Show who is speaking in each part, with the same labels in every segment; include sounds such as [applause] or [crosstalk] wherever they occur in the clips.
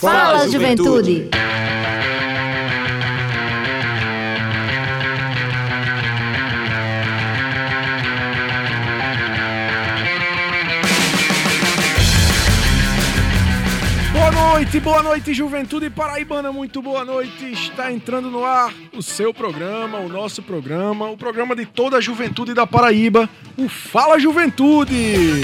Speaker 1: Fala, juventude.
Speaker 2: Boa noite, boa noite, juventude paraibana, muito boa noite. Está entrando no ar o seu programa, o nosso programa, o programa de toda a juventude da Paraíba, o Fala Juventude.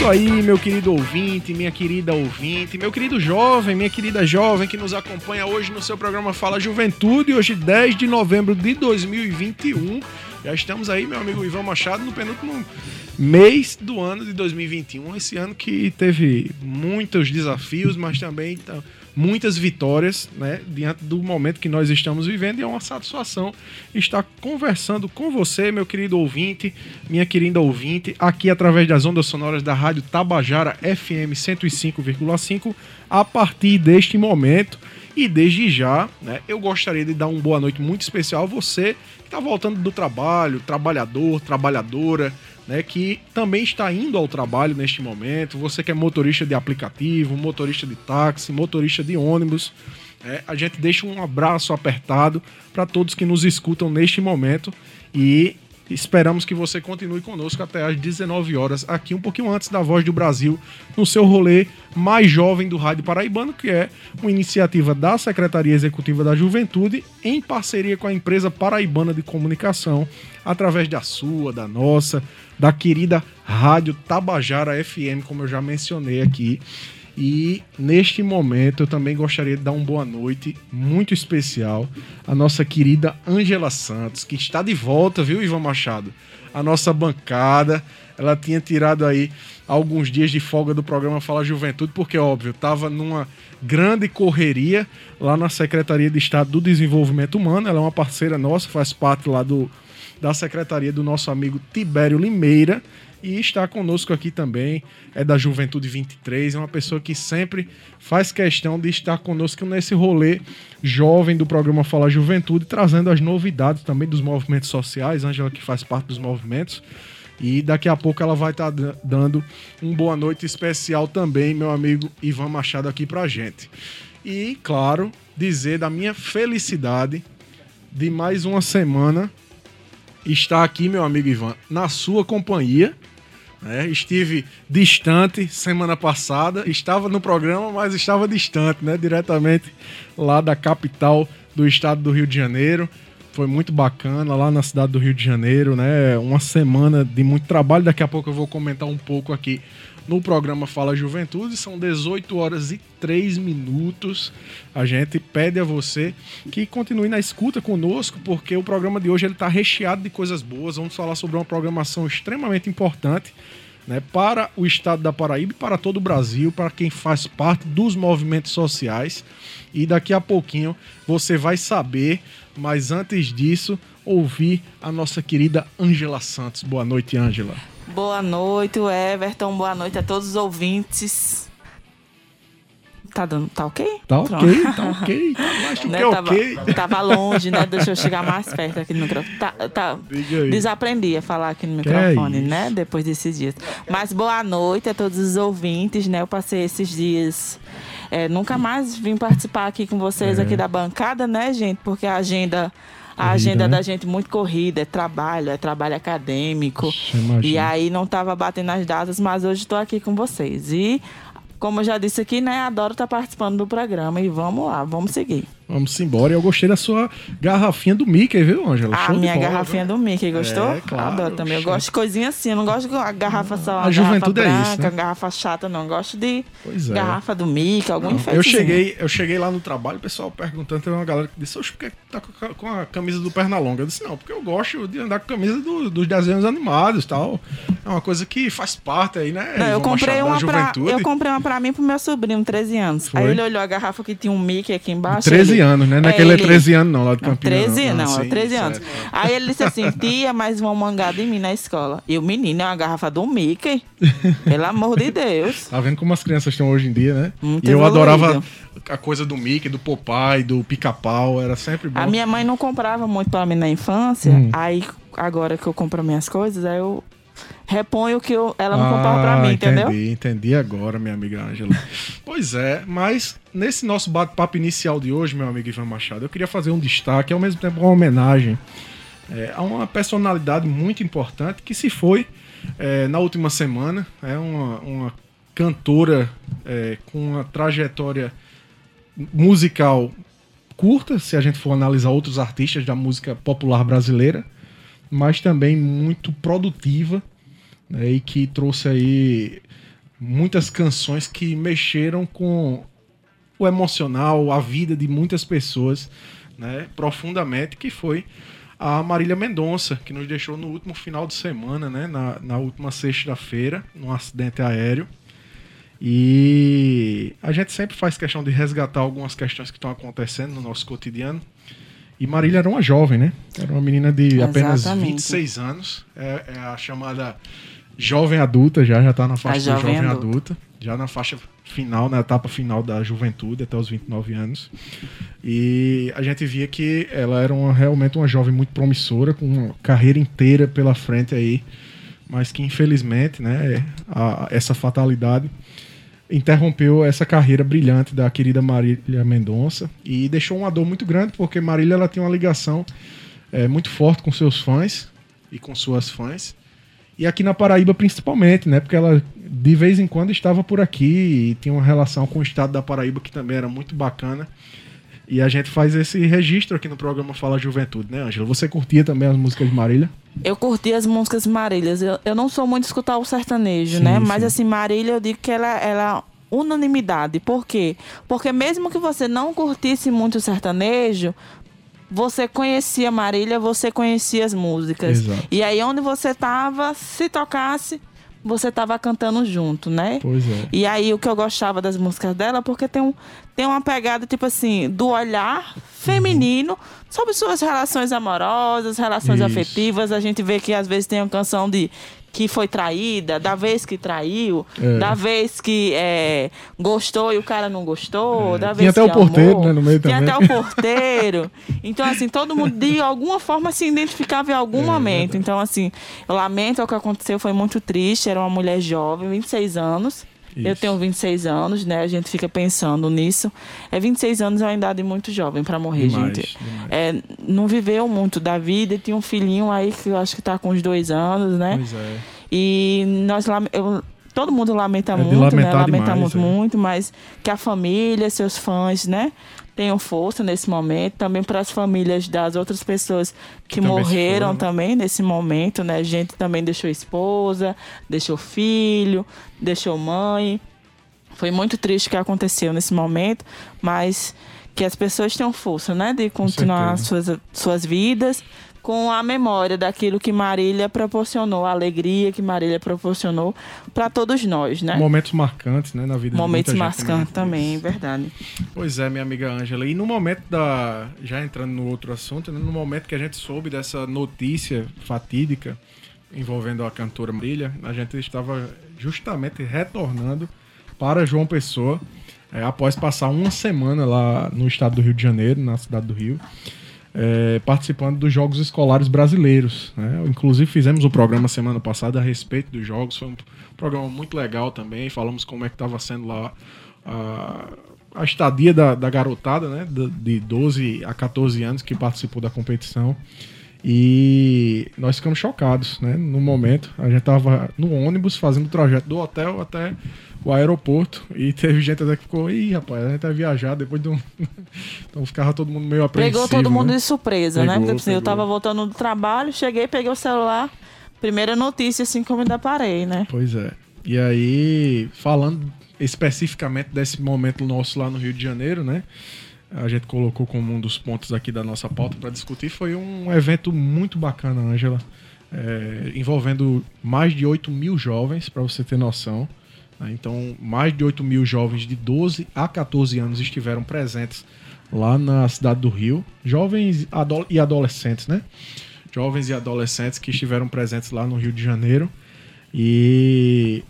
Speaker 2: Isso aí, meu querido ouvinte, minha querida ouvinte, meu querido jovem, minha querida jovem que nos acompanha hoje no seu programa Fala Juventude, hoje 10 de novembro de 2021. Já estamos aí, meu amigo Ivan Machado, no penúltimo mês do ano de 2021. Esse ano que teve muitos desafios, mas também muitas vitórias, né? Diante do momento que nós estamos vivendo, e é uma satisfação estar conversando com você, meu querido ouvinte, minha querida ouvinte, aqui através das ondas sonoras da Rádio Tabajara FM 105,5, a partir deste momento. E desde já, né, eu gostaria de dar uma boa noite muito especial a você que está voltando do trabalho, trabalhador, trabalhadora, né, que também está indo ao trabalho neste momento. Você que é motorista de aplicativo, motorista de táxi, motorista de ônibus. né, a gente deixa um abraço apertado para todos que nos escutam neste momento e esperamos que você continue conosco até às 19 horas, aqui um pouquinho antes da Voz do Brasil, no seu rolê mais jovem do Rádio Paraibano, que é uma iniciativa da Secretaria Executiva da Juventude, em parceria com a empresa Paraibana de Comunicação, através da sua, da nossa, da querida Rádio Tabajara FM, como eu já mencionei aqui. E neste momento eu também gostaria de dar uma boa noite muito especial à nossa querida Ângela Santos, que está de volta, viu, Ivan Machado? A nossa bancada. Ela tinha tirado aí alguns dias de folga do programa Fala Juventude, porque, óbvio, estava numa grande correria lá na Secretaria de Estado do Desenvolvimento Humano. Ela é uma parceira nossa, faz parte lá do, da secretaria do nosso amigo Tibério Limeira e está conosco aqui também, é da Juventude 23, é uma pessoa que sempre faz questão de estar conosco nesse rolê jovem do programa Fala Juventude, trazendo as novidades também dos movimentos sociais, Ângela que faz parte dos movimentos. E daqui a pouco ela vai estar dando um boa noite especial também, meu amigo Ivan Machado, aqui pra gente. E, claro, dizer da minha felicidade de mais uma semana estar aqui, meu amigo Ivan, na sua companhia. Né? estive distante semana passada, estava no programa, mas estava distante, né? Diretamente lá da capital do estado do Rio de Janeiro. Foi muito bacana lá na cidade do Rio de Janeiro, né? Uma semana de muito trabalho. Daqui a pouco eu vou comentar um pouco aqui no programa Fala Juventude. São 18 horas e 3 minutos. A gente pede a você que continue na escuta conosco, porque o programa de hoje está recheado de coisas boas. Vamos falar sobre uma programação extremamente importante. Né, para o estado da Paraíba e para todo o Brasil, para quem faz parte dos movimentos sociais. E daqui a pouquinho você vai saber, mas antes disso, ouvir a nossa querida Ângela Santos. Boa noite, Ângela.
Speaker 3: Boa noite, Everton. Boa noite a todos os ouvintes. Tá dando, tá ok?
Speaker 2: Tá
Speaker 3: Pronto.
Speaker 2: ok, tá ok, tá
Speaker 3: Né,
Speaker 2: que
Speaker 3: tava,
Speaker 2: ok.
Speaker 3: tava longe, né? Deixa eu chegar mais perto aqui no microfone. Tá, tá, desaprendi a falar aqui no
Speaker 2: é
Speaker 3: microfone,
Speaker 2: isso?
Speaker 3: né? Depois desses dias. Mas boa noite a todos os ouvintes, né? Eu passei esses dias. é, nunca mais vim participar aqui com vocês
Speaker 2: É.
Speaker 3: aqui da bancada, né, gente? Porque a agenda. A
Speaker 2: Corrida,
Speaker 3: agenda
Speaker 2: né?
Speaker 3: da gente muito corrida, é trabalho, é trabalho acadêmico. E aí não tava batendo as datas, mas hoje estou aqui com vocês. E, como eu já disse aqui, né, adoro estar participando do programa. E vamos lá, vamos seguir.
Speaker 2: Vamos embora. Eu gostei da sua garrafinha do Mickey, viu, Ângela?
Speaker 3: A
Speaker 2: Show
Speaker 3: minha
Speaker 2: bola,
Speaker 3: garrafinha do Mickey, gostou?
Speaker 2: É, claro,
Speaker 3: Adoro também. Eu gosto de coisinha assim, eu não gosto de garrafa só,
Speaker 2: A juventude é isso, né?
Speaker 3: garrafa chata, não. Eu gosto de
Speaker 2: é.
Speaker 3: garrafa do Mickey, algum enfeite.
Speaker 2: Eu cheguei, eu cheguei lá no trabalho, o pessoal perguntando, teve uma galera que disse, oxe, por que tá com a- camisa do Pernalonga? Eu disse, não, porque eu gosto de andar com a camisa do- dos desenhos animados e tal. É uma coisa que faz parte aí, né?
Speaker 3: Não, eu comprei, uma pra, eu comprei uma pra mim e pro meu sobrinho, 13 anos.
Speaker 2: Foi?
Speaker 3: Aí ele olhou a garrafa que tinha um Mickey aqui embaixo.
Speaker 2: 13
Speaker 3: ele-
Speaker 2: anos, né? Não é
Speaker 3: É,
Speaker 2: é
Speaker 3: ele-
Speaker 2: 13 anos não, lá de
Speaker 3: Não,
Speaker 2: Campinas.
Speaker 3: 13 não,
Speaker 2: sim,
Speaker 3: é 13 anos.
Speaker 2: certo.
Speaker 3: Aí ele disse assim, tia, mais uma mangada em mim na escola. E o menino é uma garrafa do Mickey. Pelo amor de Deus.
Speaker 2: Tá vendo como as crianças estão hoje em dia, né?
Speaker 3: Muito
Speaker 2: e eu
Speaker 3: evoluído.
Speaker 2: adorava a coisa do Mickey, do Popeye, do Pica-Pau, era sempre bom.
Speaker 3: A minha mãe não comprava muito pra mim na infância.
Speaker 2: Hum.
Speaker 3: Aí, agora que eu compro minhas coisas, aí eu repõe o que eu, ela não contou pra mim,
Speaker 2: entendi,
Speaker 3: entendeu?
Speaker 2: Entendi agora, minha amiga Ângela. [laughs] pois é, mas nesse nosso bate-papo inicial de hoje, meu amigo Ivan Machado, eu queria fazer um destaque, ao mesmo tempo uma homenagem é, a uma personalidade muito importante que se foi é, na última semana. É uma, uma cantora é, com uma trajetória musical curta, se a gente for analisar outros artistas da música popular brasileira, mas também muito produtiva né, e que trouxe aí muitas canções que mexeram com o emocional, a vida de muitas pessoas né, profundamente, que foi a Marília Mendonça, que nos deixou no último final de semana, né, na, na última sexta-feira, num acidente aéreo. E a gente sempre faz questão de resgatar algumas questões que estão acontecendo no nosso cotidiano. E Marília era uma jovem, né? Era uma menina de apenas
Speaker 3: Exatamente.
Speaker 2: 26 anos. É, é a chamada jovem adulta, já já está na faixa
Speaker 3: jovem
Speaker 2: jovem
Speaker 3: adulta.
Speaker 2: adulta. Já na faixa final, na etapa final da juventude, até os 29 anos. E a gente via que ela era uma, realmente uma jovem muito promissora, com uma carreira inteira pela frente aí, mas que infelizmente, né, a- essa fatalidade interrompeu essa carreira brilhante da querida Marília Mendonça e deixou uma dor muito grande, porque Marília ela tem uma ligação é, muito forte com seus fãs e com suas fãs. E aqui na Paraíba principalmente, né? Porque ela de vez em quando estava por aqui e tinha uma relação com o estado da Paraíba que também era muito bacana. E a gente faz esse registro aqui no programa Fala Juventude, né, Ângela? Você curtia também as músicas de Marília?
Speaker 3: Eu curti as músicas Marílias. Eu, eu não sou muito de escutar o sertanejo,
Speaker 2: Sim,
Speaker 3: né?
Speaker 2: sim.
Speaker 3: Mas assim, Marília, eu digo que ela, ela é unanimidade. Por quê? Porque mesmo que você não curtisse muito o sertanejo, você conhecia Marília, você conhecia as músicas.
Speaker 2: Exato.
Speaker 3: E aí onde você tava, se tocasse, você tava cantando junto, né?
Speaker 2: Pois é.
Speaker 3: E aí o que eu gostava das músicas dela, porque tem, um, tem uma pegada, tipo assim, do olhar feminino sobre suas relações amorosas, relações
Speaker 2: Isso.
Speaker 3: afetivas. A gente vê que às vezes tem uma canção de que foi traída, da vez que traiu,
Speaker 2: É.
Speaker 3: da vez que é, gostou e o cara não gostou,
Speaker 2: É.
Speaker 3: da
Speaker 2: Tinha
Speaker 3: vez
Speaker 2: até
Speaker 3: que
Speaker 2: o porteiro,
Speaker 3: amou.
Speaker 2: né, no meio
Speaker 3: Tinha
Speaker 2: também.
Speaker 3: até o porteiro. Então, assim, todo mundo de alguma forma se identificava em algum
Speaker 2: É,
Speaker 3: momento. Então, assim, eu lamento o que aconteceu, foi muito triste. Era uma mulher jovem, 26 anos. Eu
Speaker 2: Isso.
Speaker 3: tenho 26 anos, né? A gente fica pensando nisso. É 26 anos é uma idade muito jovem para morrer,
Speaker 2: Demais,
Speaker 3: gente.
Speaker 2: demais.
Speaker 3: É, não viveu muito da vida, tinha um filhinho aí que eu acho que tá com uns dois anos, né?
Speaker 2: Pois é.
Speaker 3: E nós lame- eu- todo mundo lamenta
Speaker 2: É
Speaker 3: muito, né? Lamentamos
Speaker 2: demais, é.
Speaker 3: muito, mas que a família, seus fãs, né? Tenham força nesse momento, também para as famílias das outras pessoas que,
Speaker 2: também
Speaker 3: morreram
Speaker 2: foram, né?
Speaker 3: também nesse momento, né? A gente também deixou esposa, deixou filho, deixou mãe. Foi muito triste o que aconteceu nesse momento, mas que as pessoas tenham força, né? De continuar suas, suas vidas com a memória daquilo que Marília proporcionou, a alegria que Marília proporcionou para todos nós, né?
Speaker 2: Momentos marcantes, né, na vida
Speaker 3: Momentos
Speaker 2: de gente.
Speaker 3: marcantes também, verdade.
Speaker 2: Pois é, minha amiga Ângela. E no momento da. Já entrando no outro assunto, né, no momento que a gente soube dessa notícia fatídica envolvendo a cantora Marília, a gente estava justamente retornando para João Pessoa, é, após passar uma semana lá no estado do Rio de Janeiro, na cidade do Rio. É, participando dos Jogos Escolares Brasileiros. né? Inclusive fizemos o programa semana passada a respeito dos jogos. Foi um programa muito legal também. Falamos como é que estava sendo lá a, a estadia da, da garotada, né? De 12 a 14 anos que participou da competição. E nós ficamos chocados, né? No momento, a gente estava no ônibus fazendo o trajeto do hotel até o aeroporto e teve gente até que ficou, ih, rapaz, a gente vai viajar depois de um. [laughs] então ficava todo mundo meio apreensivo.
Speaker 3: Pegou todo mundo
Speaker 2: né?
Speaker 3: de surpresa, né?
Speaker 2: Pegou,
Speaker 3: Porque assim, eu tava voltando do trabalho, cheguei, peguei o celular, primeira notícia assim como ainda parei, né?
Speaker 2: Pois é. E aí, falando especificamente desse momento nosso lá no Rio de Janeiro, né? A gente colocou como um dos pontos aqui da nossa pauta para discutir. Foi um evento muito bacana, Ângela, é, envolvendo mais de 8 mil jovens, para você ter noção. né? Então, mais de 8 mil jovens de 12 a 14 anos estiveram presentes lá na cidade do Rio. Jovens e adolescentes, né? Jovens e adolescentes que estiveram presentes lá no Rio de Janeiro. E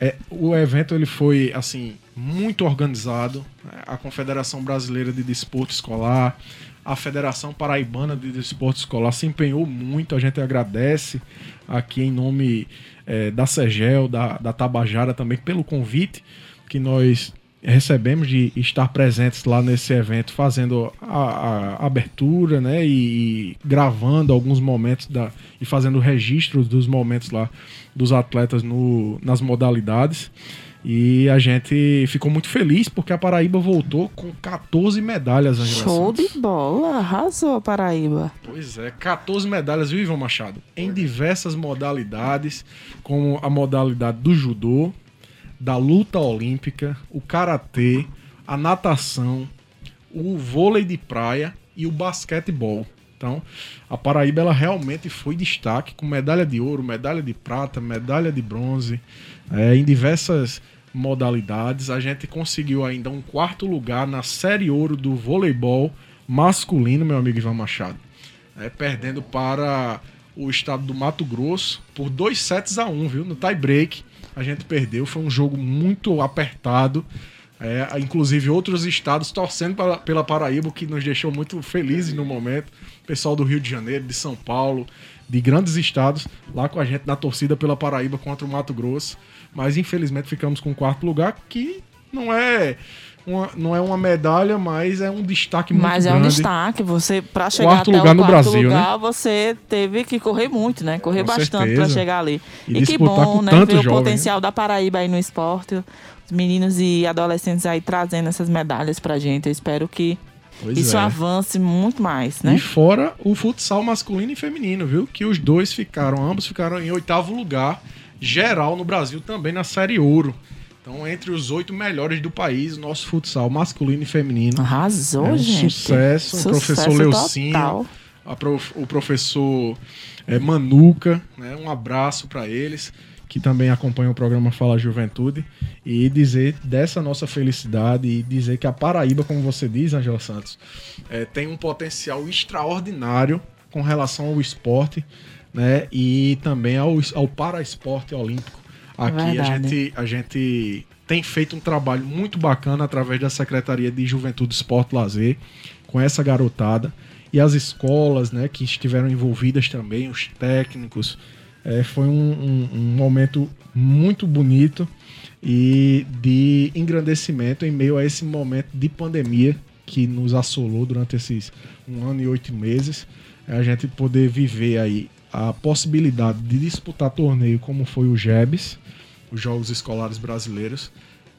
Speaker 2: É, o evento ele foi assim muito organizado. Né? A Confederação Brasileira de Desporto Escolar, a Federação Paraibana de Desporto Escolar se empenhou muito. A gente agradece aqui em nome é, da Segel, da, da Tabajara também, pelo convite que nós recebemos de estar presentes lá nesse evento, fazendo a, a abertura, né, e, e, gravando alguns momentos da, e fazendo registros dos momentos lá dos atletas no, nas modalidades. E a gente ficou muito feliz porque a Paraíba voltou com 14 medalhas,
Speaker 3: Angela Show Santos. de bola, arrasou a Paraíba.
Speaker 2: Pois é, 14 medalhas, viu, Ivan Machado? Em diversas modalidades, como a modalidade do judô, da luta olímpica, o karatê, a natação, o vôlei de praia e o basquetebol. Então, a Paraíba ela realmente foi destaque com medalha de ouro, medalha de prata, medalha de bronze, é, em diversas modalidades. A gente conseguiu ainda um quarto lugar na série ouro do voleibol masculino, meu amigo Ivan Machado, é, perdendo para o estado do Mato Grosso por dois sets a um, viu? No tie break a gente perdeu. Foi um jogo muito apertado. É, inclusive outros estados torcendo pela Paraíba, que nos deixou muito felizes no momento. Pessoal do Rio de Janeiro, de São Paulo, de grandes estados, lá com a gente na torcida pela Paraíba contra o Mato Grosso. Mas infelizmente ficamos com o quarto lugar, que não é uma, não é uma medalha, mas é um destaque muito
Speaker 3: mas
Speaker 2: grande.
Speaker 3: Mas é um destaque. Você, para chegar quarto até lugar o quarto no Brasil, lugar, né? você teve que correr muito, né? Correr Com bastante para chegar ali. E, e que bom, né? Ver jovem, o potencial né? da Paraíba aí no esporte. Os meninos e adolescentes aí trazendo essas medalhas pra gente. Eu espero que Pois Isso é. avance muito mais, né?
Speaker 2: E fora o futsal masculino e feminino, viu? Que os dois ficaram, ambos ficaram em oitavo lugar geral no Brasil também na Série Ouro. Então, entre os oito melhores do país, nosso futsal masculino e feminino.
Speaker 3: Arrasou, é um
Speaker 2: gente. Sucesso. sucesso o professor Leucinho, prof, o professor é, Manuca, né? um abraço para eles, que também acompanham o programa Fala Juventude. E dizer dessa nossa felicidade e dizer que a Paraíba, como você diz, Angela Santos, é, tem um potencial extraordinário com relação ao esporte né? e também ao, ao paraesporte olímpico Aqui a gente, a gente tem feito um trabalho muito bacana através da Secretaria de Juventude, Esporte e Lazer, com essa garotada. E as escolas né, que estiveram envolvidas também, os técnicos. É, foi um, um, um momento muito bonito e de engrandecimento em meio a esse momento de pandemia que nos assolou durante esses um ano e oito meses. É a gente poder viver aí a possibilidade de disputar torneio como foi o Jebs, os Jogos Escolares Brasileiros.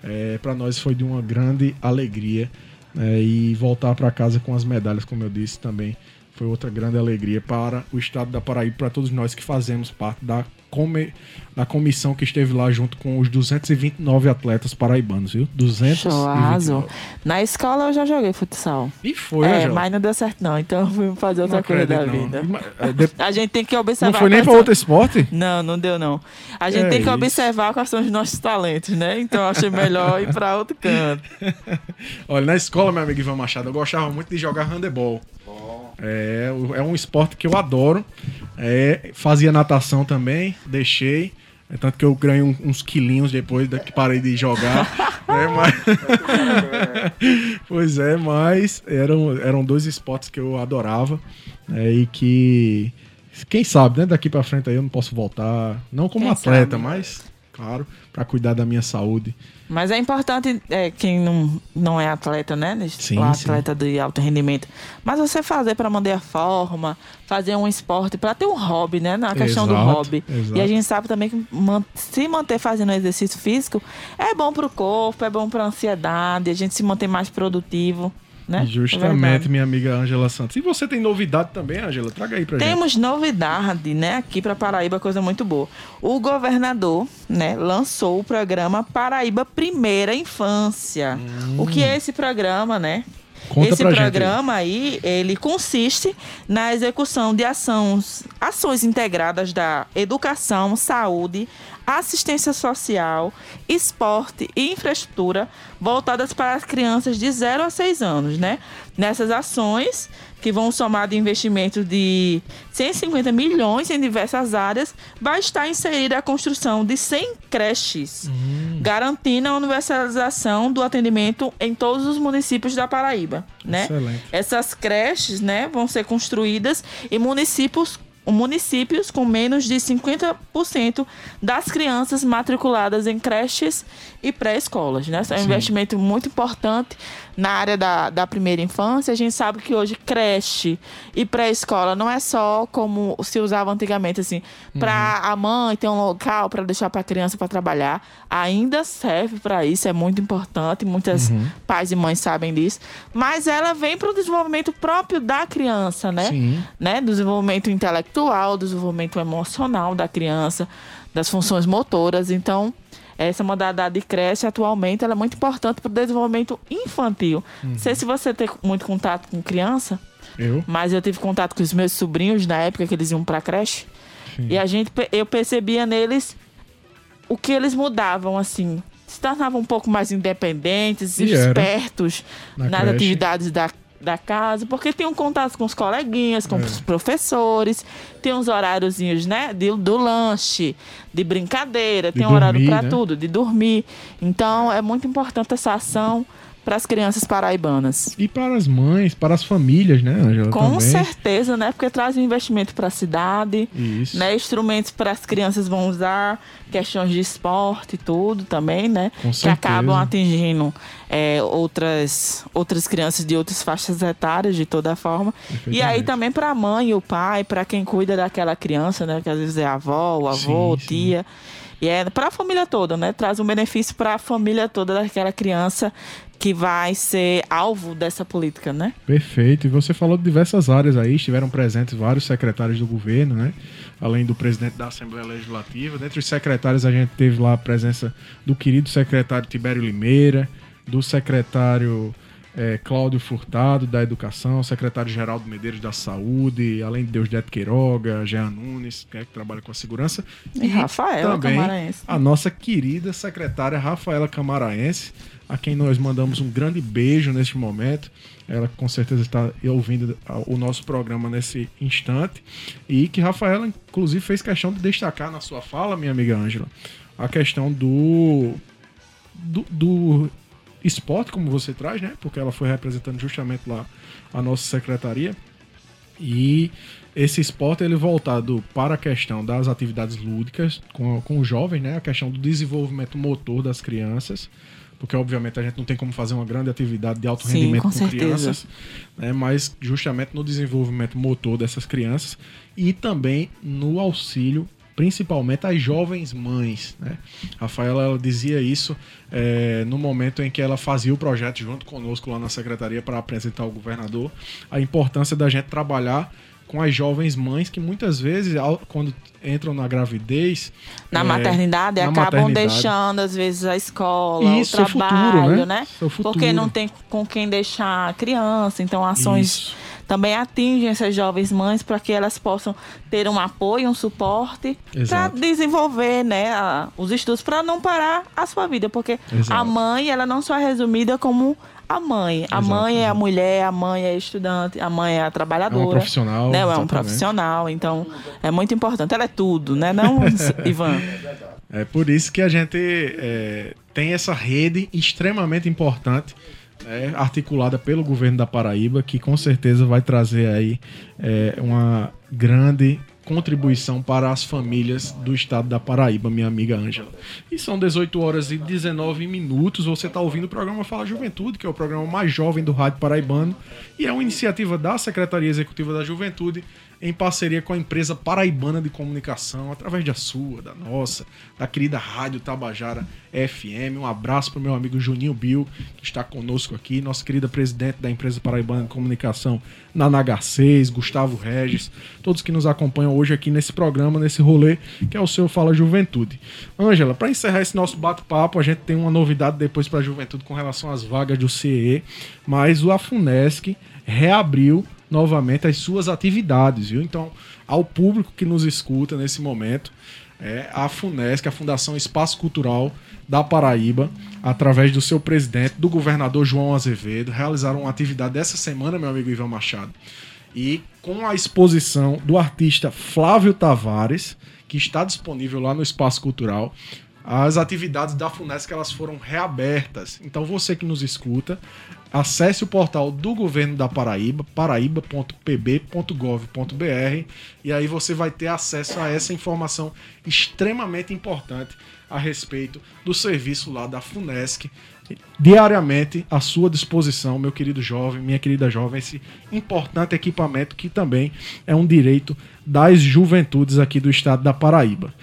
Speaker 2: É, para nós foi de uma grande alegria é, e voltar para casa com as medalhas, como eu disse também, foi outra grande alegria para o estado da Paraíba, para todos nós que fazemos parte da come, da comissão que esteve lá junto com os 229 atletas paraibanos, viu? 229.
Speaker 3: Na escola eu já joguei futsal.
Speaker 2: E foi,
Speaker 3: é, mas não deu certo não, então fui fazer outra não coisa da não. vida. É, [laughs] a gente tem que observar...
Speaker 2: Não foi nem para outro esporte?
Speaker 3: Não, não deu não. A gente é tem que isso. observar quais são os nossos talentos, né? Então eu achei melhor ir para outro canto. [laughs]
Speaker 2: Olha, na escola, meu amigo Ivan Machado, eu gostava muito de jogar handebol. É, é um esporte que eu adoro. É, fazia natação também, deixei. É tanto que eu ganhei uns quilinhos depois que parei de jogar. [laughs] né, mas... [laughs] pois é, mas eram, eram dois esportes que eu adorava né, e que, quem sabe, né, daqui para frente aí eu não posso voltar, não como quem atleta, sabe? mas claro, para cuidar da minha saúde.
Speaker 3: Mas é importante, é, quem não, não é atleta, né? Sim, o atleta sim. de alto rendimento. Mas você fazer para manter a forma, fazer um esporte, para ter um hobby, né? Na questão exato, do hobby. Exato. E a gente sabe também que se manter fazendo exercício físico é bom para o corpo, é bom para a ansiedade, a gente se manter mais produtivo né?
Speaker 2: Justamente, é minha amiga Angela Santos. E você tem novidade também, Angela? Traga aí pra
Speaker 3: Temos
Speaker 2: gente.
Speaker 3: Temos novidade, né? Aqui para Paraíba, coisa muito boa. O governador, né, lançou o programa Paraíba Primeira Infância. Hum. O que é esse programa, né?
Speaker 2: Conta
Speaker 3: Esse programa aí. aí, ele consiste na execução de ações, ações integradas da educação, saúde, assistência social, esporte e infraestrutura voltadas para as crianças de 0 a 6 anos, né? Nessas ações, que vão somar de investimento de 150 milhões em diversas áreas, vai estar inserida a construção de 100 creches, hum. garantindo a universalização do atendimento em todos os municípios da Paraíba, né? Essas creches, né, vão ser construídas em municípios municípios com menos de 50% das crianças matriculadas em creches e pré-escolas. Né? é um Sim. investimento muito importante na área da, da primeira infância. A gente sabe que hoje creche e pré-escola não é só como se usava antigamente, assim, para uhum. a mãe ter um local para deixar para a criança para trabalhar. Ainda serve para isso, é muito importante. Muitas uhum. pais e mães sabem disso. Mas ela vem para o desenvolvimento próprio da criança, né? Sim. né? Do desenvolvimento intelectual, do desenvolvimento emocional da criança, das funções motoras. Então, essa modalidade de creche, atualmente, ela é muito importante para o desenvolvimento infantil. Uhum. Não sei se você tem muito contato com criança.
Speaker 2: Eu?
Speaker 3: Mas eu tive contato com os meus sobrinhos na época que eles iam para a creche. Sim. E a gente, eu percebia neles o que eles mudavam, assim. Se tornavam um pouco mais independentes, e espertos nas creche. atividades da da casa, porque tem um contato com os coleguinhas, com é. os professores, tem uns horáriozinhos, né, de, do lanche, de brincadeira, de tem um horário para né? tudo, de dormir. Então é muito importante essa ação para as crianças paraibanas.
Speaker 2: E para as mães, para as famílias, né, Angela?
Speaker 3: Com também. certeza, né? Porque traz investimento para a cidade,
Speaker 2: Isso.
Speaker 3: né? Instrumentos para as crianças vão usar, questões de esporte e tudo também, né?
Speaker 2: Com
Speaker 3: que acabam atingindo é, outras, outras crianças de outras faixas etárias, de toda forma. E aí também para a mãe, o pai, para quem cuida daquela criança, né? Que às vezes é avó, o avô, sim, tia. Sim. E é para a família toda, né? Traz um benefício para a família toda daquela criança que vai ser alvo dessa política, né?
Speaker 2: Perfeito. E você falou de diversas áreas aí, estiveram presentes vários secretários do governo, né? Além do presidente da Assembleia Legislativa. Dentre os secretários, a gente teve lá a presença do querido secretário Tibério Limeira, do secretário é, Cláudio Furtado, da Educação, secretário-geral do Medeiros da Saúde, além de Deus Deto Queiroga, Jean Nunes, que, é que trabalha com a segurança.
Speaker 3: E, e Rafaela também Camaraense.
Speaker 2: A nossa querida secretária Rafaela Camaraense, a quem nós mandamos um grande beijo neste momento. Ela com certeza está ouvindo o nosso programa nesse instante. E que Rafaela, inclusive, fez questão de destacar na sua fala, minha amiga Ângela, a questão do, do, do esporte, como você traz, né? Porque ela foi representando justamente lá a nossa secretaria. E esse esporte ele voltado para a questão das atividades lúdicas com, com os jovens, né? A questão do desenvolvimento motor das crianças porque obviamente a gente não tem como fazer uma grande atividade de alto Sim, rendimento com, com crianças, né, mas justamente no desenvolvimento motor dessas crianças e também no auxílio principalmente às jovens mães. Né? Rafaela ela dizia isso é, no momento em que ela fazia o projeto junto conosco lá na secretaria para apresentar ao governador a importância da gente trabalhar com as jovens mães que muitas vezes, quando entram na gravidez.
Speaker 3: Na é, maternidade, na acabam maternidade. deixando, às vezes, a escola, Isso, o trabalho, o futuro, né? né? Porque não tem com quem deixar a criança. Então, ações. Isso também atingem essas jovens mães para que elas possam ter um apoio, um suporte para desenvolver né, a, os estudos, para não parar a sua vida, porque Exato. a mãe ela não só é resumida como a mãe. A exato, mãe é a mulher, a mãe é a estudante, a mãe é a trabalhadora. É um
Speaker 2: profissional.
Speaker 3: Né? É um profissional. Então, é muito importante. Ela é tudo, né? Não, [laughs] Ivan?
Speaker 2: É por isso que a gente é, tem essa rede extremamente importante. É, articulada pelo governo da Paraíba, que com certeza vai trazer aí é, uma grande contribuição para as famílias do estado da Paraíba, minha amiga Ângela. E são 18 horas e 19 minutos. Você está ouvindo o programa Fala Juventude, que é o programa mais jovem do Rádio Paraibano, e é uma iniciativa da Secretaria Executiva da Juventude em parceria com a empresa paraibana de comunicação, através da sua, da nossa, da querida Rádio Tabajara FM. Um abraço para o meu amigo Juninho Bill, que está conosco aqui, nossa querida presidente da empresa paraibana de comunicação, Nanaga 6, Gustavo Regis, todos que nos acompanham hoje aqui nesse programa, nesse rolê, que é o seu Fala Juventude. Ângela, para encerrar esse nosso bate-papo, a gente tem uma novidade depois para a juventude com relação às vagas do CE, mas o Afunesc reabriu novamente as suas atividades, viu? Então, ao público que nos escuta nesse momento, é, a FUNESC, a Fundação Espaço Cultural da Paraíba, através do seu presidente, do governador João Azevedo, realizaram uma atividade dessa semana, meu amigo Ivan Machado. E com a exposição do artista Flávio Tavares, que está disponível lá no Espaço Cultural, as atividades da FUNESC elas foram reabertas. Então você que nos escuta, acesse o portal do governo da Paraíba, paraíba.pb.gov.br, e aí você vai ter acesso a essa informação extremamente importante a respeito do serviço lá da FUNESC, diariamente à sua disposição, meu querido jovem, minha querida jovem, esse importante equipamento que também é um direito das juventudes aqui do estado da Paraíba.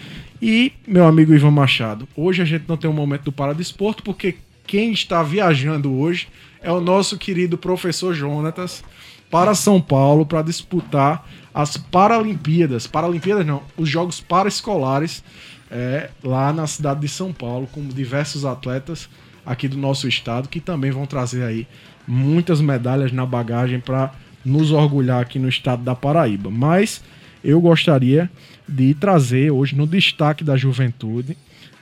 Speaker 2: E, meu amigo Ivan Machado, hoje a gente não tem um momento do Paradesporto, porque quem está viajando hoje é o nosso querido professor Jonatas para São Paulo para disputar as Paralimpíadas. Paralimpíadas não, os Jogos Paraescolares é, lá na cidade de São Paulo, com diversos atletas aqui do nosso estado que também vão trazer aí muitas medalhas na bagagem para nos orgulhar aqui no estado da Paraíba. Mas eu gostaria de trazer hoje no destaque da juventude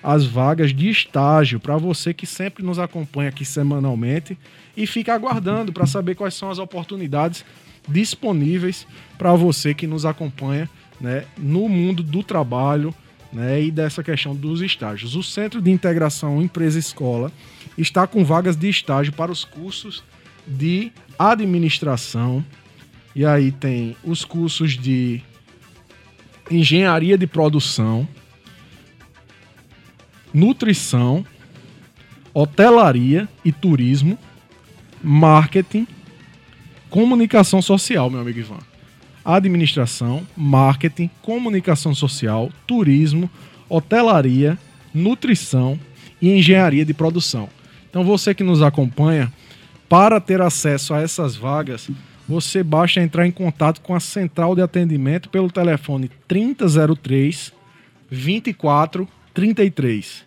Speaker 2: as vagas de estágio para você que sempre nos acompanha aqui semanalmente e fica aguardando para saber quais são as oportunidades disponíveis para você que nos acompanha né, no mundo do trabalho né, e dessa questão dos estágios. O Centro de Integração Empresa-Escola está com vagas de estágio para os cursos de administração. E aí tem os cursos de engenharia de produção, nutrição, hotelaria e turismo, marketing, comunicação social, meu amigo Ivan. Administração, marketing, comunicação social, turismo, hotelaria, nutrição e engenharia de produção. Então você que nos acompanha, para ter acesso a essas vagas, você basta entrar em contato com a central de atendimento pelo telefone 3003 2433.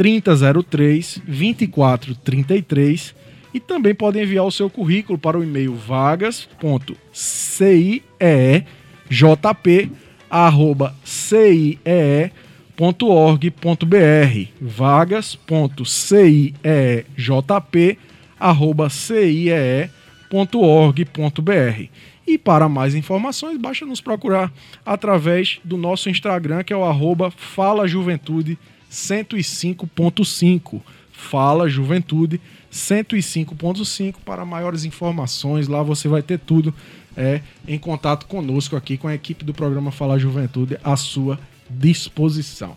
Speaker 2: 3003 2433 e também pode enviar o seu currículo para o e-mail vagas.ciejp@ciee.org.br vagas.ciejp@ciee www.org.br. E para mais informações, basta nos procurar através do nosso Instagram, que é o arroba Fala Juventude 105.5. Fala Juventude 105.5 para maiores informações. Lá você vai ter tudo é, em contato conosco aqui com a equipe do programa Fala Juventude à sua disposição.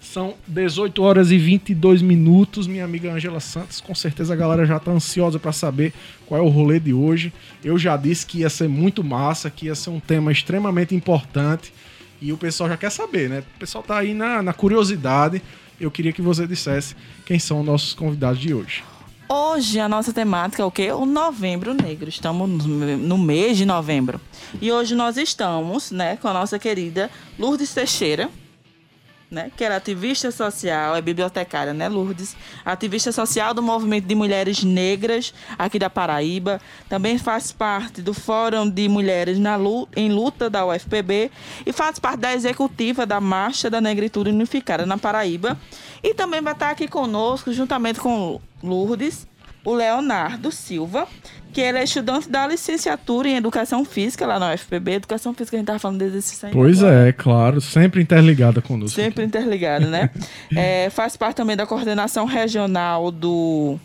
Speaker 2: São 18 horas e 22 minutos, minha amiga Angela Santos. Com certeza a galera já tá ansiosa para saber qual é o rolê de hoje. Eu já disse que ia ser muito massa, que ia ser um tema extremamente importante. E o pessoal já quer saber, né? O pessoal tá aí na, na curiosidade. Eu queria que você dissesse quem são os nossos convidados de hoje.
Speaker 3: Hoje a nossa temática é o quê? O Novembro Negro. Estamos no mês de novembro. E hoje nós estamos, né, com a nossa querida Lourdes Teixeira, né, que era ativista social, é bibliotecária, né, Lourdes? Ativista social do movimento de mulheres negras aqui da Paraíba. Também faz parte do Fórum de Mulheres na luta, em Luta da UFPB e faz parte da executiva da Marcha da Negritude Unificada na Paraíba. E também vai estar aqui conosco, juntamente com Lourdes, o Leonardo Silva, que ele é estudante da licenciatura em Educação Física lá na UFPB. Educação Física, a gente estava falando desde esse
Speaker 2: Pois agora. é, claro. Sempre interligada conosco.
Speaker 3: Sempre aqui. interligada, né? [laughs] é, faz parte também da coordenação regional do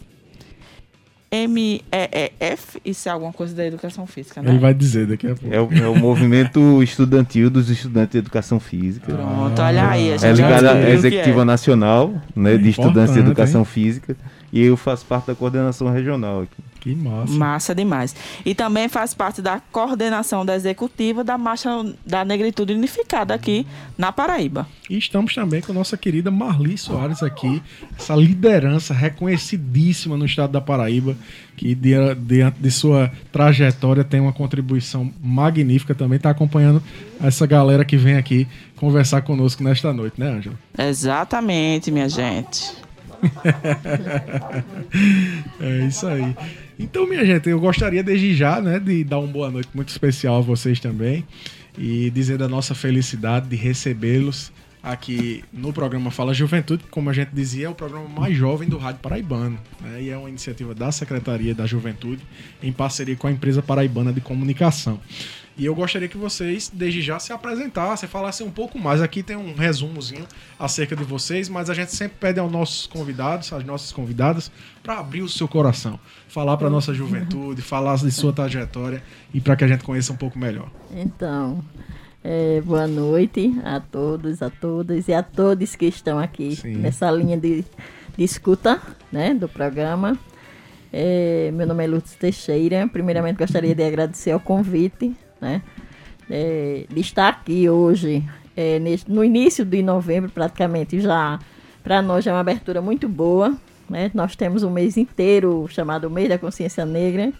Speaker 3: MEEF, isso é alguma coisa da educação física, né?
Speaker 2: Ele vai dizer daqui a pouco.
Speaker 1: É o, é o movimento [laughs] estudantil dos estudantes de educação física.
Speaker 3: Pronto, olha aí.
Speaker 1: é ligada à Executiva é. Nacional né, de Estudantes de Educação hein? Física e eu faço parte da coordenação regional aqui.
Speaker 2: Que massa.
Speaker 3: Massa demais. E também faz parte da coordenação da executiva da Marcha da Negritude Unificada aqui na Paraíba.
Speaker 2: E estamos também com a nossa querida Marli Soares aqui, essa liderança reconhecidíssima no estado da Paraíba, que diante de sua trajetória tem uma contribuição magnífica também, está acompanhando essa galera que vem aqui conversar conosco nesta noite, né, Ângela?
Speaker 3: Exatamente, minha gente. [laughs]
Speaker 2: é isso aí. Então, minha gente, eu gostaria desde já, né, de dar uma boa noite muito especial a vocês também e dizer da nossa felicidade de recebê-los aqui no programa Fala Juventude, que, como a gente dizia, é o programa mais jovem do Rádio Paraibano. Né? E é uma iniciativa da Secretaria da Juventude, em parceria com a empresa paraibana de comunicação. E eu gostaria que vocês, desde já, se apresentassem, falassem um pouco mais. Aqui tem um resumozinho acerca de vocês, mas a gente sempre pede aos nossos convidados, às nossas convidadas, para abrir o seu coração, falar para nossa juventude, falar de sua trajetória e para que a gente conheça um pouco melhor.
Speaker 4: Então, é, boa noite a todos, a todas e a todos que estão aqui Sim. nessa linha de, de escuta né, do programa. É, meu nome é Lourdes Teixeira. Primeiramente, gostaria de agradecer ao convite né, é, estar aqui hoje, é, nesse, no início de novembro, praticamente já. Para nós é uma abertura muito boa. Né? Nós temos um mês inteiro chamado Mês da Consciência Negra,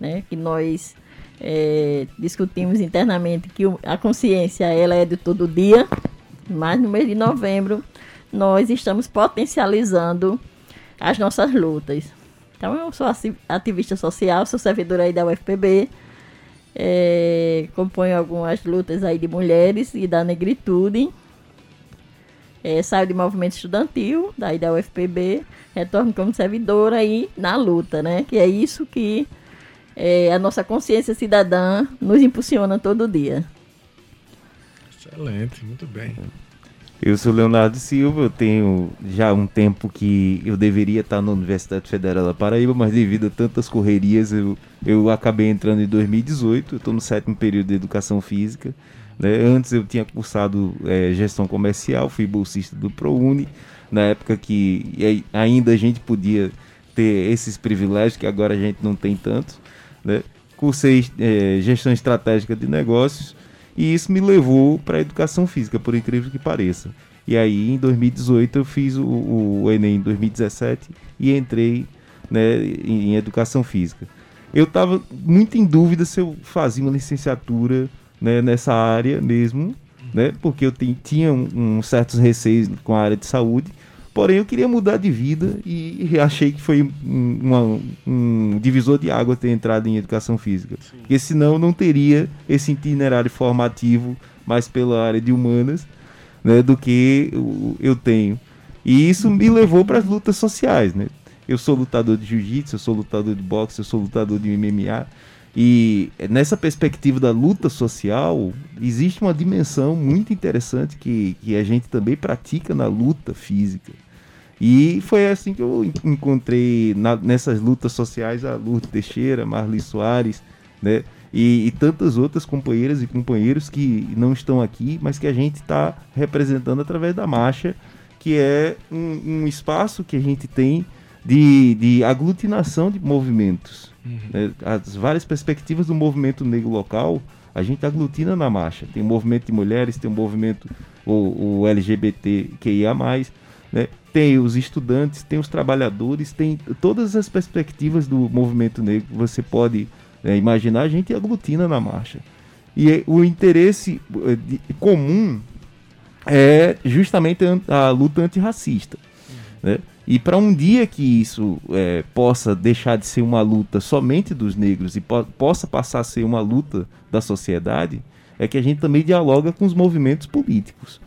Speaker 4: né, que nós é, discutimos internamente que a consciência ela é de todo dia, mas no mês de novembro nós estamos potencializando as nossas lutas. Então eu sou ativista social, sou servidora aí da UFPB, é, componho algumas lutas aí de mulheres e da negritude. É, saio de movimento estudantil, daí da UFPB, retorno como servidora aí na luta, né? Que é isso que é, a nossa consciência cidadã nos impulsiona todo dia.
Speaker 2: Excelente, muito bem.
Speaker 1: Eu sou Leonardo Silva, eu tenho já um tempo que eu deveria estar na Universidade Federal da Paraíba, mas devido a tantas correrias eu, eu acabei entrando em 2018, eu estou no sétimo período de Educação Física. Né? Antes eu tinha cursado é, Gestão Comercial, fui bolsista do ProUni, na época que ainda a gente podia ter esses privilégios que agora a gente não tem tanto né? Cursei é, gestão estratégica de negócios e isso me levou para a educação física, por incrível que pareça. E aí, em 2018, eu fiz o, o Enem em 2017 e entrei né, em, em educação física. Eu estava muito em dúvida se eu fazia uma licenciatura né, nessa área mesmo, né, porque eu tinha um, um certos receios com a área de saúde Porém, eu queria mudar de vida e achei que foi um, uma, um divisor de água ter entrado em educação física. Sim. Porque senão eu não teria esse itinerário formativo mais pela área de humanas né, do que eu tenho. E isso me levou para as lutas sociais. Né? Eu sou lutador de jiu-jitsu, eu sou lutador de boxe, eu sou lutador de MMA. E nessa perspectiva da luta social, existe uma dimensão muito interessante que, que a gente também pratica na luta física. E foi assim que eu encontrei na, nessas lutas sociais a Lourdes Teixeira, Marli Soares, né? E, e, tantas outras companheiras e companheiros que não estão aqui, mas que a gente está representando através da marcha, que é um, um, espaço que a gente tem de, de aglutinação de movimentos. Uhum. Né? As várias perspectivas do movimento negro local, a gente aglutina na marcha. Tem o movimento de mulheres, tem o movimento o, o LGBTQIA+, né? Tem os estudantes, tem os trabalhadores, tem todas as perspectivas do movimento negro que você pode é, imaginar, a gente aglutina na marcha. E é, o interesse de, comum é justamente a, a luta antirracista. Né? E para um dia que isso é, possa deixar de ser uma luta somente dos negros e po possa passar a ser uma luta da sociedade, é que a gente também dialoga com os movimentos políticos.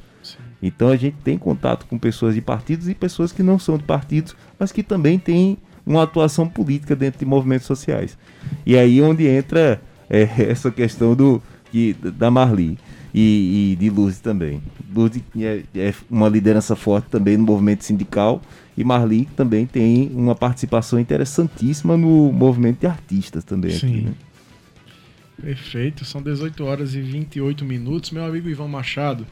Speaker 1: Então a gente tem contato com pessoas de partidos e pessoas que não são de partidos, mas que também têm uma atuação política dentro de movimentos sociais. E aí onde entra é, [laughs] essa questão do, de, da Marli e, e de Luz também. Luz é, é, uma liderança forte também no movimento sindical e Marli também tem uma participação interessantíssima no movimento de artistas também Sim. aqui. Né?
Speaker 2: Perfeito, são 18 horas e 28 minutos. Meu amigo Ivan Machado,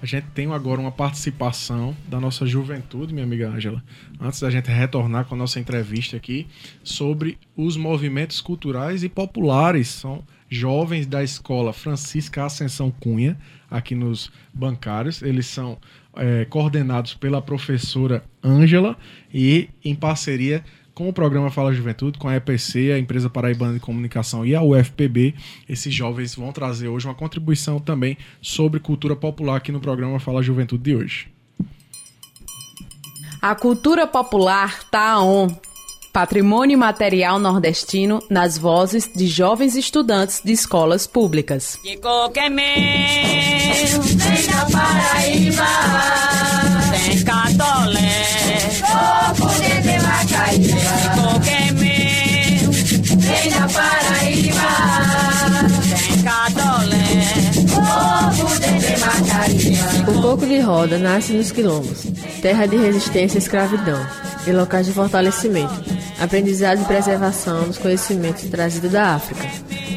Speaker 2: a gente tem agora uma participação da nossa juventude, minha amiga Ângela, antes da gente retornar com a nossa entrevista aqui, sobre os movimentos culturais e populares. São jovens da escola Francisca Ascensão Cunha, aqui nos bancários. Eles são é, coordenados pela professora Ângela e em parceria com o programa Fala Juventude, com a EPC, a Empresa Paraibana de Comunicação e a UFPB, esses jovens vão trazer hoje uma contribuição também sobre cultura popular aqui no programa Fala Juventude de hoje.
Speaker 5: A cultura popular tá on. Patrimônio Material Nordestino nas vozes de jovens estudantes de escolas públicas.
Speaker 6: De qualquer Paraíba, tem catolé, de qualquer Paraíba, Macaíba.
Speaker 7: O coco de roda nasce nos quilombos, terra de resistência à escravidão e locais de fortalecimento, aprendizado e preservação dos conhecimentos trazidos da África.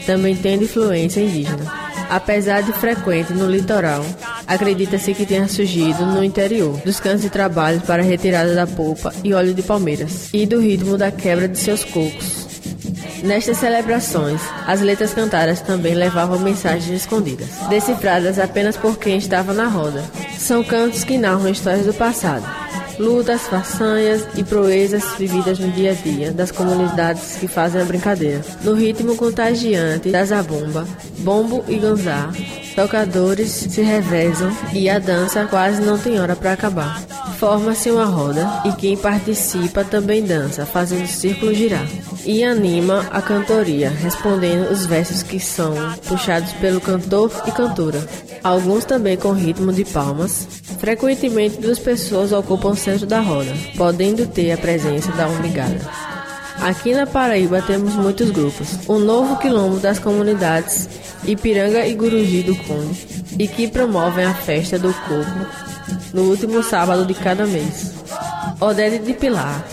Speaker 7: Também tem influência indígena. Apesar de frequente no litoral, acredita-se que tenha surgido no interior, dos campos de trabalho para retirada da polpa e óleo de palmeiras, e do ritmo da quebra de seus cocos. Nestas celebrações, as letras cantadas também levavam mensagens escondidas, decifradas apenas por quem estava na roda. São cantos que narram histórias do passado, lutas, façanhas e proezas vividas no dia a dia das comunidades que fazem a brincadeira. No ritmo contagiante da zabumba, bombo e ganzá, tocadores se revezam e a dança quase não tem hora para acabar. Forma-se uma roda e quem participa também dança, fazendo o círculo girar. E anima a cantoria, respondendo os versos que são puxados pelo cantor e cantora. Alguns também com ritmo de palmas. Frequentemente duas pessoas ocupam o centro da roda, podendo ter a presença da umbigada. Aqui na Paraíba temos muitos grupos. O Novo Quilombo das Comunidades, Ipiranga e Guruji do Conde, e que promovem a festa do coco no último sábado de cada mês. Odete de Pilar,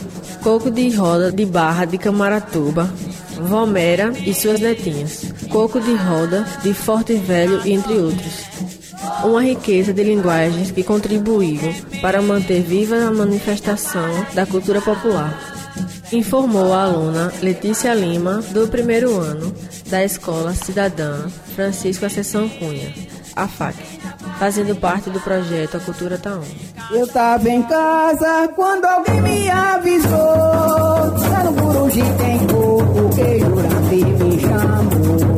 Speaker 7: Coco de Roda de Barra de Camaratuba, Vomera e suas netinhas, Coco de Roda de Forte Velho, entre outros. Uma riqueza de linguagens que contribuíram para manter viva a manifestação da cultura popular. Informou a aluna Letícia Lima, do primeiro ano da Escola Cidadã Francisco Ascensão Cunha, a FAC fazendo parte do projeto A Cultura Tá On.
Speaker 8: Eu tava em casa quando alguém me avisou. Guruji tem coco, que Jurati me chamou.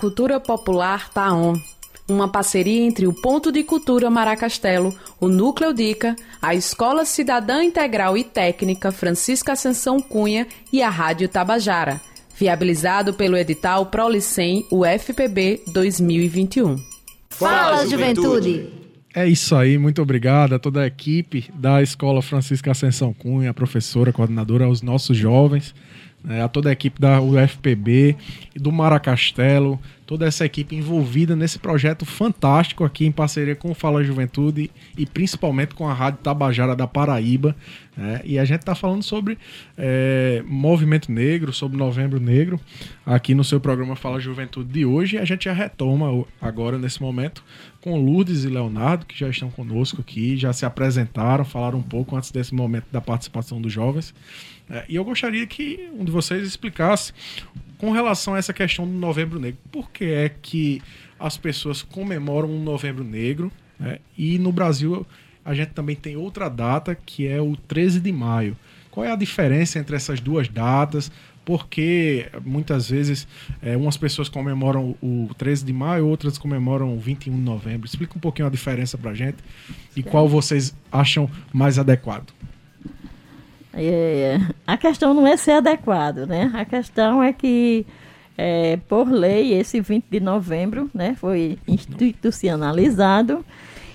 Speaker 5: Cultura popular tá on. Uma parceria entre o Ponto de Cultura Maracastelo, o Núcleo Dica, a Escola Cidadã Integral e Técnica Francisca Ascensão Cunha e a Rádio Tabajara. Viabilizado pelo edital Prolicem UFPB 2021.
Speaker 9: Fala, juventude!
Speaker 2: É isso aí, muito obrigado a toda a equipe da Escola Francisca Ascensão Cunha, a professora, a coordenadora, aos nossos jovens. Né, a toda a equipe da UFPB do Maracastelo, toda essa equipe envolvida nesse projeto fantástico aqui em parceria com o Fala Juventude e principalmente com a Rádio Tabajara da Paraíba. Né, e a gente está falando sobre é, movimento negro, sobre novembro negro, aqui no seu programa Fala Juventude de hoje. E a gente já retoma agora, nesse momento, com Lourdes e Leonardo, que já estão conosco aqui, já se apresentaram, falaram um pouco antes desse momento da participação dos jovens. É, e eu gostaria que um de vocês explicasse com relação a essa questão do Novembro Negro. Por que é que as pessoas comemoram o Novembro Negro né? e no Brasil a gente também tem outra data que é o 13 de maio. Qual é a diferença entre essas duas datas? Porque muitas vezes é, umas pessoas comemoram o 13 de maio, outras comemoram o 21 de novembro. Explica um pouquinho a diferença pra gente e qual vocês acham mais adequado.
Speaker 4: É, a questão não é ser adequado, né? A questão é que, é, por lei, esse 20 de novembro né, foi institucionalizado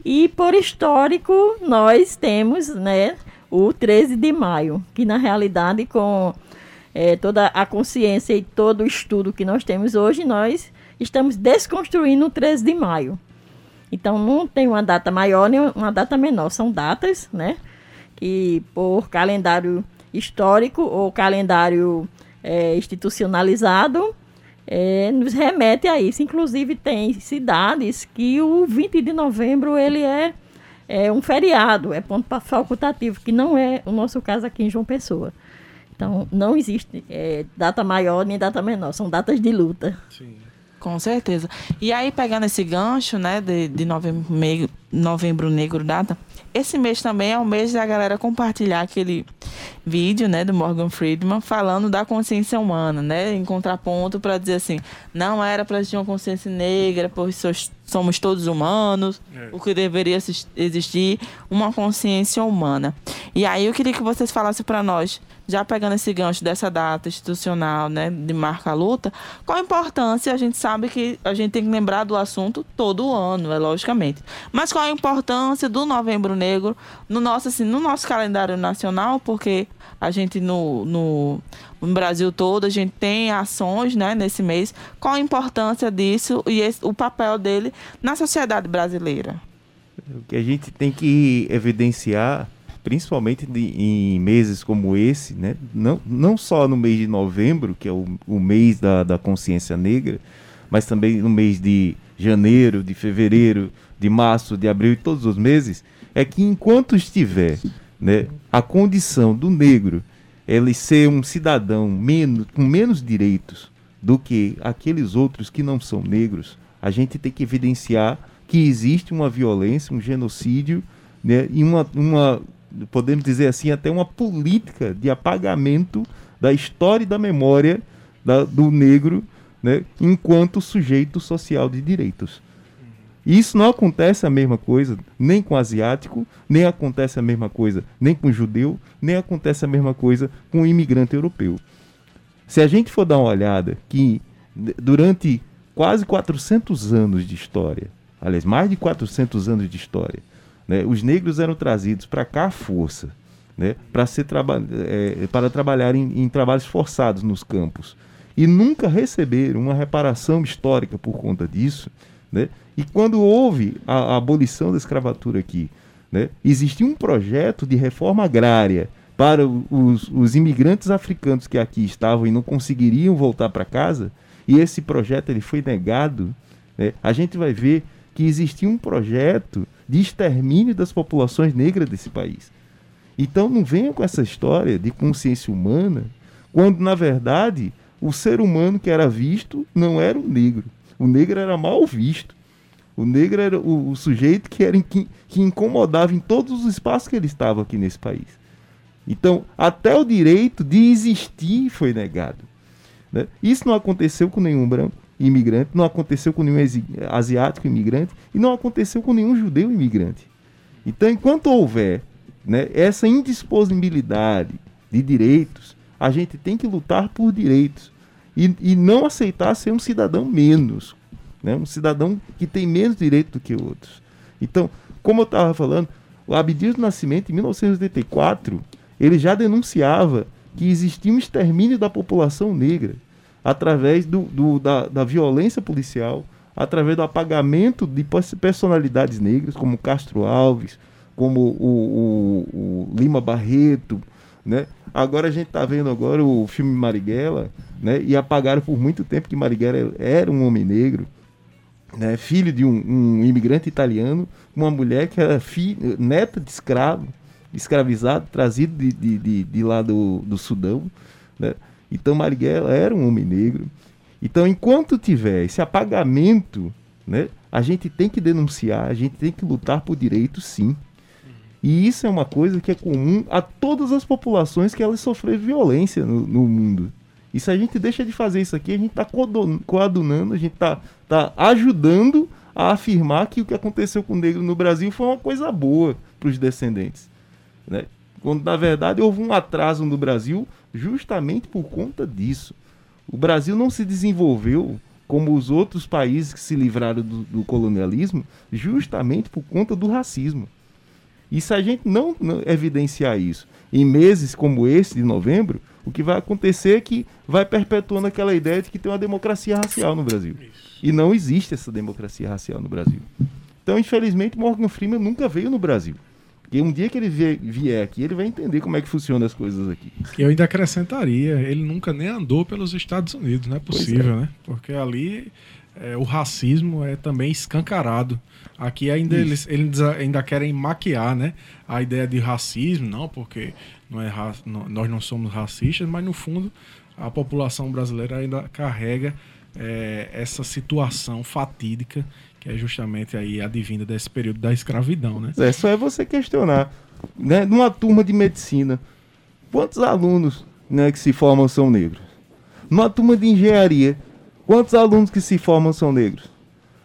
Speaker 4: e, por histórico, nós temos né, o 13 de maio, que, na realidade, com é, toda a consciência e todo o estudo que nós temos hoje, nós estamos desconstruindo o 13 de maio. Então, não tem uma data maior nem uma data menor, são datas, né? que por calendário histórico ou calendário é, institucionalizado é, nos remete a isso. Inclusive tem cidades que o 20 de novembro ele é, é um feriado, é ponto facultativo, que não é o nosso caso aqui em João Pessoa. Então não existe é, data maior nem data menor, são datas de luta.
Speaker 3: Sim. Com certeza. E aí, pegando esse gancho, né, de, de novembro, meio, novembro negro data, esse mês também é o mês da galera compartilhar aquele vídeo, né, do Morgan Friedman falando da consciência humana, né, em contraponto para dizer assim, não era para existir uma consciência negra, pois somos todos humanos, é. porque deveria existir uma consciência humana. E aí eu queria que vocês falassem para nós, já pegando esse gancho dessa data institucional, né, de marca a luta, qual a importância? A gente sabe que a gente tem que lembrar do assunto todo ano, é logicamente. Mas qual a importância do Novembro Negro no nosso, assim, no nosso calendário nacional, porque a gente no, no, no Brasil todo a gente tem ações né, nesse mês. Qual a importância disso e esse, o papel dele na sociedade brasileira?
Speaker 1: O que a gente tem que evidenciar, principalmente de, em meses como esse, né? não, não só no mês de novembro, que é o, o mês da, da consciência negra, mas também no mês de janeiro, de fevereiro, de março, de abril e todos os meses, é que enquanto estiver né, a condição do negro ele ser um cidadão menos, com menos direitos do que aqueles outros que não são negros, a gente tem que evidenciar que existe uma violência, um genocídio, né, e uma, uma, podemos dizer assim, até uma política de apagamento da história e da memória da, do negro né, enquanto sujeito social de direitos. E isso não acontece a mesma coisa nem com asiático, nem acontece a mesma coisa nem com judeu, nem acontece a mesma coisa com o imigrante europeu. Se a gente for dar uma olhada que durante quase 400 anos de história, aliás, mais de 400 anos de história, né, os negros eram trazidos para cá à força, né, para traba é, trabalhar em, em trabalhos forçados nos campos e nunca receberam uma reparação histórica por conta disso, né? E quando houve a, a abolição da escravatura aqui, né, existia um projeto de reforma agrária para os, os, imigrantes africanos que aqui estavam e não conseguiriam voltar para casa, e esse projeto ele foi negado, né, a gente vai ver que existia um projeto de extermínio das populações negras desse país. Então não venham com essa história de consciência humana, quando na verdade o ser humano que era visto não era o negro. O negro era mal visto. O negro era o, o sujeito que, era, que, que incomodava em todos os espaços que ele estava aqui nesse país. Então, até o direito de existir foi negado. Né? Isso não aconteceu com nenhum branco imigrante, não aconteceu com nenhum asiático imigrante e não aconteceu com nenhum judeu imigrante. Então, enquanto houver né, essa indisponibilidade de direitos, a gente tem que lutar por direitos e, e não aceitar ser um cidadão menos, né? um cidadão que tem menos direito do que outros. Então, como eu estava falando, o Abdias do Nascimento, em 1984, ele já denunciava que existia um extermínio da população negra através do, do da, da violência policial, através do apagamento de personalidades negras, como Castro Alves, como o, o, o Lima Barreto, né? Agora a gente está vendo agora o filme Marighella, né? E apagaram por muito tempo que Marighella era um homem negro, né? Filho de um, um imigrante italiano, uma mulher que era neta de escravo, escravizado, trazido de, de, de, de lá do, do Sudão, né? Então Marighella era um homem negro. Então, enquanto tiver esse apagamento, né, a gente tem que denunciar, a gente tem que lutar por direitos, sim. E isso é uma coisa que é comum a todas as populações que elas sofreram violência no, no mundo. E se a gente deixa de fazer isso aqui, a gente está coadunando, a gente está tá ajudando a afirmar que o que aconteceu com o negro no Brasil foi uma coisa boa para os descendentes. Né? Quando, na verdade, houve um atraso no Brasil justamente por conta disso. O Brasil não se desenvolveu como os outros países que se livraram do, do colonialismo justamente por conta do racismo. E se a gente não, não evidenciar isso em meses como esse de novembro, o que vai acontecer é que vai perpetuando aquela ideia de que tem uma democracia racial no Brasil. E não existe essa democracia racial no Brasil. Então, infelizmente, Morgan Freeman nunca veio no Brasil. Porque um dia que ele vier aqui, ele vai entender como é que funcionam as coisas aqui.
Speaker 2: Eu ainda acrescentaria, ele nunca nem andou pelos Estados Unidos, não é possível, é. né? Porque ali é, o racismo é também escancarado. Aqui ainda eles, eles ainda querem maquiar, né? A ideia de racismo, não, porque não é não, nós não somos racistas, mas no fundo a população brasileira ainda carrega é, essa situação fatídica que é justamente aí advinda desse período da escravidão, né?
Speaker 1: É só é você questionar, né? Numa turma de medicina, quantos alunos, né, que se formam são negros? Numa turma de engenharia, quantos alunos que se formam são negros?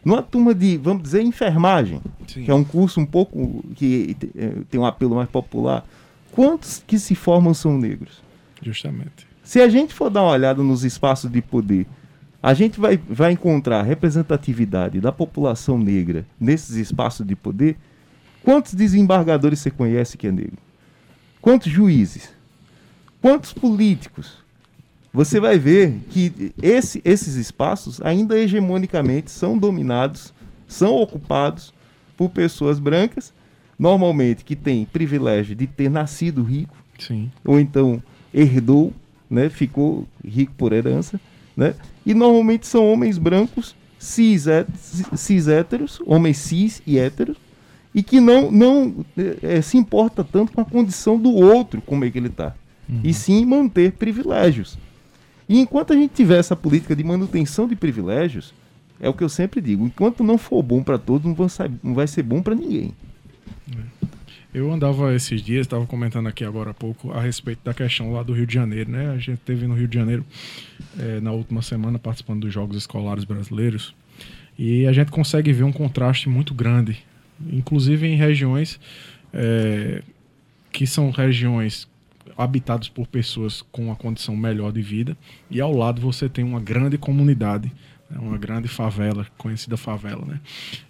Speaker 1: Numa turma de, vamos dizer, enfermagem, Sim. que é um curso um pouco que é, tem um apelo mais popular, quantos que se formam são negros?
Speaker 2: Justamente.
Speaker 1: Se a gente for dar uma olhada nos espaços de poder, a gente vai, vai encontrar representatividade da população negra nesses espaços de poder. Quantos desembargadores você conhece que é negro? Quantos juízes? Quantos políticos? você vai ver que esse, esses espaços ainda hegemonicamente são dominados, são ocupados por pessoas brancas, normalmente que têm privilégio de ter nascido rico,
Speaker 2: Sim.
Speaker 1: ou então herdou, né, ficou rico por herança, né, e normalmente são homens brancos cis, cis héteros, homens cis e héteros, e que não, não é, se importa tanto com a condição do outro, como é que ele está, uhum. e sim manter privilégios. E enquanto a gente tiver essa política de manutenção de privilégios, é o que eu sempre digo, enquanto não for bom para todos, não vai, não vai ser bom para ninguém.
Speaker 2: Eu andava esses dias, estava comentando aqui agora há pouco a respeito da questão lá do Rio de Janeiro, né? A gente teve no Rio de Janeiro é, na última semana participando dos Jogos Escolares Brasileiros e a gente consegue ver um contraste muito grande, inclusive em regiões é, que são regiões habitados por pessoas com uma condição melhor de vida, e ao lado você tem uma grande comunidade, né, uma grande favela, conhecida favela. Né?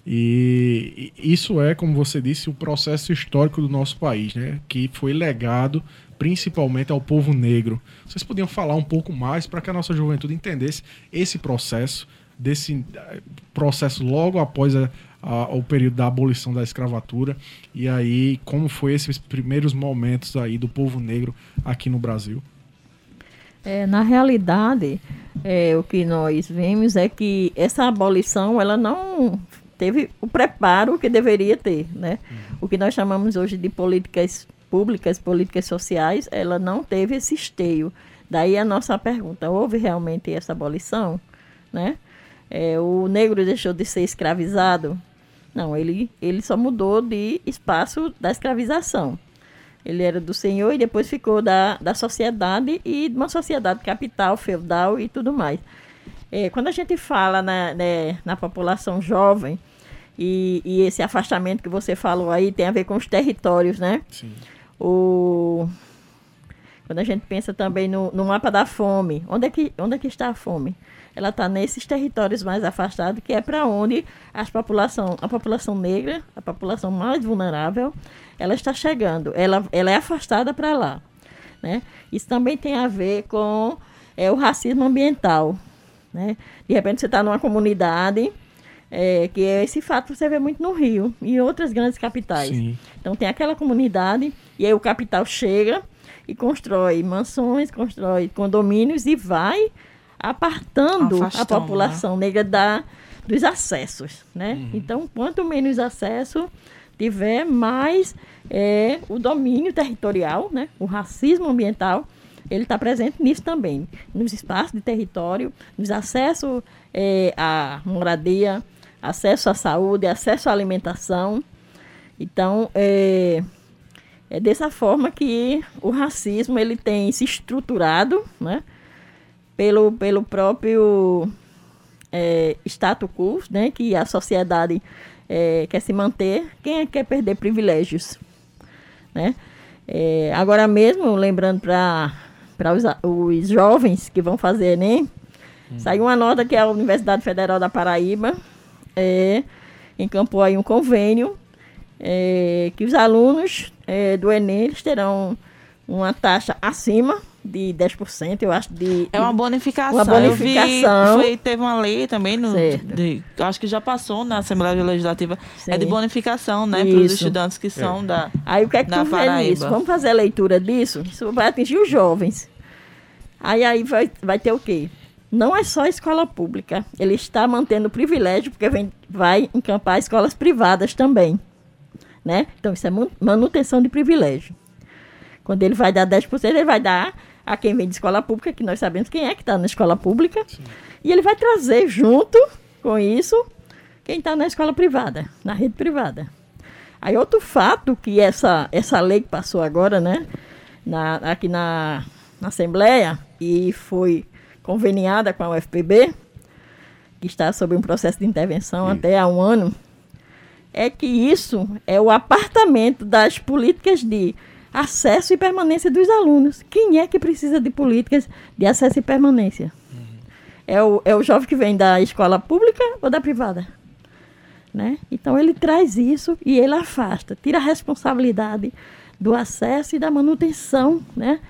Speaker 2: E, isso é, como você disse, o processo histórico do nosso país, né? que foi legado principalmente ao povo negro. Vocês podiam falar um pouco mais para que a nossa juventude entendesse esse processo, desse eh, processo logo após a, ao período da abolição da escravatura e aí como foi esses primeiros momentos aí do povo negro aqui no Brasil?
Speaker 4: É, na realidade, é, o que nós vemos é que essa abolição ela não teve o preparo que deveria ter, né? O que nós chamamos hoje de políticas públicas, políticas sociais, ela não teve esse esteio. Daí a nossa pergunta: houve realmente essa abolição, né? É, o negro deixou de ser escravizado? Não, ele, ele só mudou de espaço da escravização. Ele era do senhor e depois ficou da, da sociedade e de uma sociedade capital, feudal e tudo mais. É, quando a gente fala na, né, na população jovem, e, e, esse afastamento que você falou aí tem a ver com os territórios, né?
Speaker 2: Sim.
Speaker 4: O, quando a gente pensa também no, no mapa da fome, onde é, que, onde é que está a fome? ela está nesses territórios mais afastados, que é para onde as população, a população negra, a população mais vulnerável, ela está chegando. Ela, ela é afastada para lá. Né? Isso também tem a ver com é, o racismo ambiental. Né? De repente você está numa comunidade, é, que é esse fato você vê muito no Rio e em outras grandes capitais.
Speaker 2: Sim.
Speaker 4: Então tem aquela comunidade e aí o capital chega e constrói mansões, constrói condomínios e vai apartando a
Speaker 3: Afastando,
Speaker 4: população negra da, dos acessos, né? Então, quanto menos acesso tiver, mais é, o domínio territorial, né? O racismo ambiental, ele está presente nisso também, nos espaços de território, nos acessos é, à moradia, acesso à saúde, acesso à alimentação. Então, é, é dessa forma que o racismo ele tem se estruturado, né? Pelo, pelo próprio é, status quo, né? Que a sociedade é, quer se manter. Quem é que quer perder privilégios, né? É, agora mesmo, lembrando para os, os jovens que vão fazer Enem, saiu uma nota que a Universidade Federal da Paraíba é, encampou aí um convênio é, que os alunos é, do Enem eles terão uma taxa acima de 10%, eu acho, de...
Speaker 3: É uma bonificação.
Speaker 4: Uma bonificação.
Speaker 3: Eu vi, foi, teve uma lei também, no, de- acho que já passou na Assembleia Legislativa, é de
Speaker 4: Sim.
Speaker 3: bonificação, né, para os estudantes que são da...
Speaker 4: Aí o que é que tu vê nisso? Vamos fazer a leitura disso? Isso vai atingir os jovens. Aí, aí vai, vai ter o quê? Não é só a escola pública. Ele está mantendo o privilégio, porque vem, vai encampar escolas privadas também. Né? Então, isso é manutenção de privilégio. Quando ele vai dar 10%, ele vai dar a quem vem de escola pública, que nós sabemos quem é que está na escola pública. E ele vai trazer junto com isso quem está na escola privada, na rede privada. Aí outro fato que essa, essa lei que passou agora, né, na, aqui na, na Assembleia e foi conveniada com a UFPB, que está sob um processo de intervenção até há um ano, é que isso é o apartamento das políticas de acesso e permanência dos alunos. Quem é que precisa de políticas de acesso e permanência? É, o, é o jovem que vem da escola pública ou da privada? Né? Então ele traz isso e ele afasta, tira a responsabilidade do acesso e da manutenção né,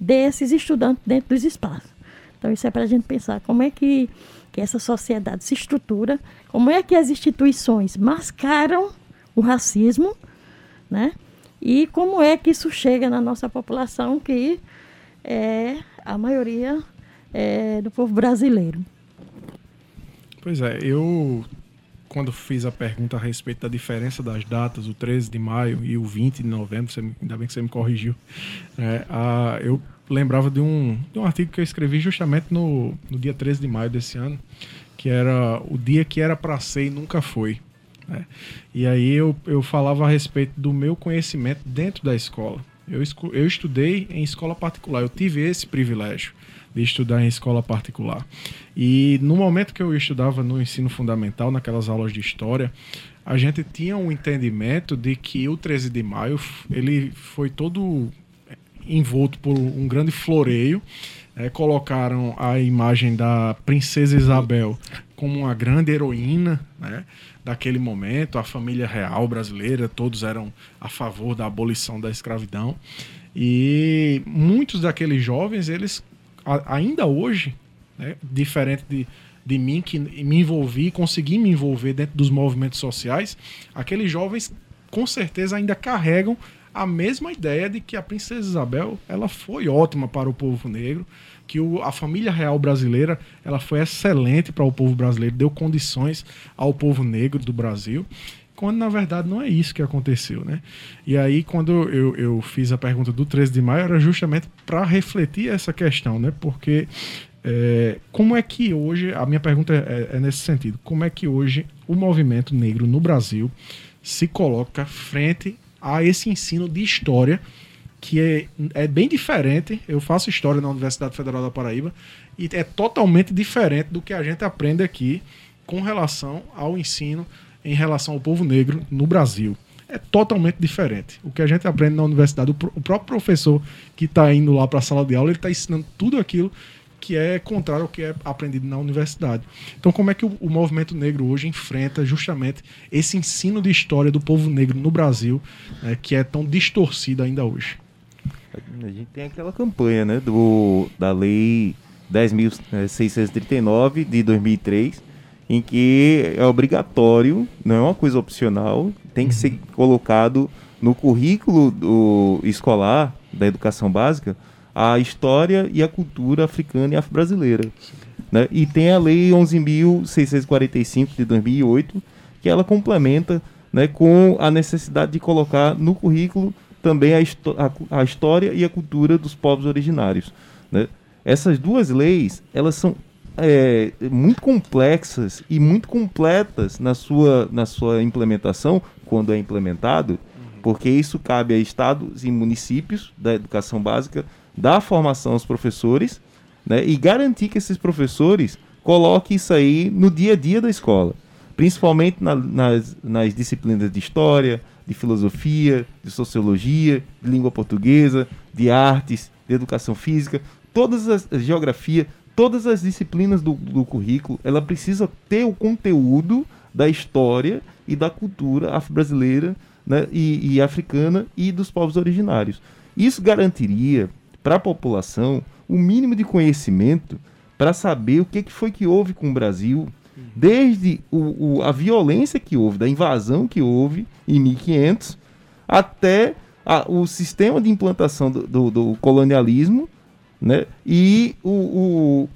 Speaker 4: desses estudantes dentro dos espaços. Então isso é para a gente pensar como é que, que essa sociedade se estrutura, como é que as instituições mascaram o racismo, né? E como é que isso chega na nossa população, que é a maioria é, do povo brasileiro.
Speaker 2: Pois é, eu quando fiz a pergunta a respeito da diferença das datas, o 13 de maio e o 20 de novembro, você ainda bem que você me corrigiu, é, a- eu lembrava de um, de um artigo que eu escrevi justamente no, no dia 13 de maio desse ano, que era o dia que era para ser e nunca foi. Né? E aí eu, eu falava a respeito do meu conhecimento dentro da escola. Eu, eu estudei em escola particular, eu tive esse privilégio de estudar em escola particular. E no momento que eu estudava no ensino fundamental, naquelas aulas de história, a gente tinha um entendimento de que o 13 de maio ele foi todo envolto por um grande floreio. eh, colocaram a imagem da princesa Isabel como uma grande heroína né, daquele momento. A família real brasileira, todos eram a favor da abolição da escravidão. E muitos daqueles jovens, eles ainda hoje, né, diferente de, de mim, que me envolvi, consegui me envolver dentro dos movimentos sociais, aqueles jovens com certeza ainda carregam a mesma ideia de que a princesa Isabel ela foi ótima para o povo negro, que o, a família real brasileira ela foi excelente para o povo brasileiro, deu condições ao povo negro do Brasil, quando na verdade não é isso que aconteceu, né? E aí quando eu, eu fiz a pergunta do 13 de maio era justamente para refletir essa questão, né? Porque é, como é que hoje, a minha pergunta é, é nesse sentido, como é que hoje o movimento negro no Brasil se coloca frente a esse ensino de história que é, é bem diferente. Eu faço história na Universidade Federal da Paraíba e é totalmente diferente do que a gente aprende aqui com relação ao ensino em relação ao povo negro no Brasil. É totalmente diferente. O que a gente aprende na universidade, o, o próprio professor que está indo lá para a sala de aula, ele está ensinando tudo aquilo que é contrário ao que é aprendido na universidade. Então, como é que o, o movimento negro hoje enfrenta justamente esse ensino de história do povo negro no Brasil, né, que é tão distorcido ainda hoje?
Speaker 1: A gente tem aquela campanha, né, do, da lei 10.639 de 2003, em que é obrigatório, não é uma coisa opcional, tem que ser colocado no currículo do escolar da educação básica a história e a cultura africana e afro-brasileira. Né? E tem a Lei 11.645 de 2008, que ela complementa né, com a necessidade de colocar no currículo também a, a, história e a cultura dos povos originários. Né? Essas duas leis, elas são é, muito complexas e muito completas na sua, na sua implementação, quando é implementado, porque isso cabe a estados e municípios da educação básica dar formação aos professores né, e garantir que esses professores coloquem isso aí no dia a dia da escola, principalmente na, nas, nas disciplinas de história, de filosofia, de sociologia, de língua portuguesa, de artes, de educação física, todas as geografia, todas as disciplinas do, do currículo, ela precisa ter o conteúdo da história e da cultura afro-brasileira né, e, e africana e dos povos originários. Isso garantiria para a população o mínimo de conhecimento para saber o que, que foi que houve com o Brasil, desde o, o, a violência que houve, da invasão que houve em 1500, até a, o sistema de implantação do, do, do colonialismo né? e o,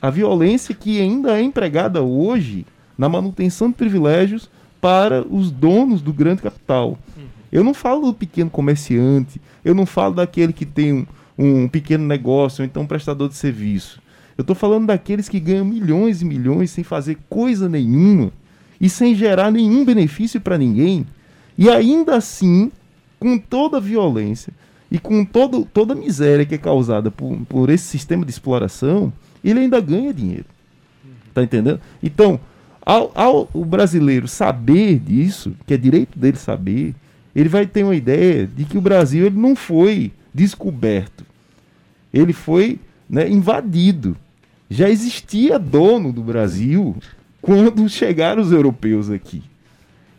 Speaker 1: a violência que ainda é empregada hoje na manutenção de privilégios para os donos do grande capital. Eu não falo do pequeno comerciante, eu não falo daquele que tem um, um pequeno negócio, ou então um prestador de serviço. Eu estou falando daqueles que ganham milhões e milhões sem fazer coisa nenhuma e sem gerar nenhum benefício para ninguém. E ainda assim, com toda a violência e com todo, toda a miséria que é causada por, por esse sistema de exploração, ele ainda ganha dinheiro. Tá entendendo? Então, ao, ao o brasileiro saber disso, que é direito dele saber, ele vai ter uma ideia de que o Brasil ele não foi descoberto ele foi né, invadido. Já existia dono do Brasil quando chegaram os europeus aqui.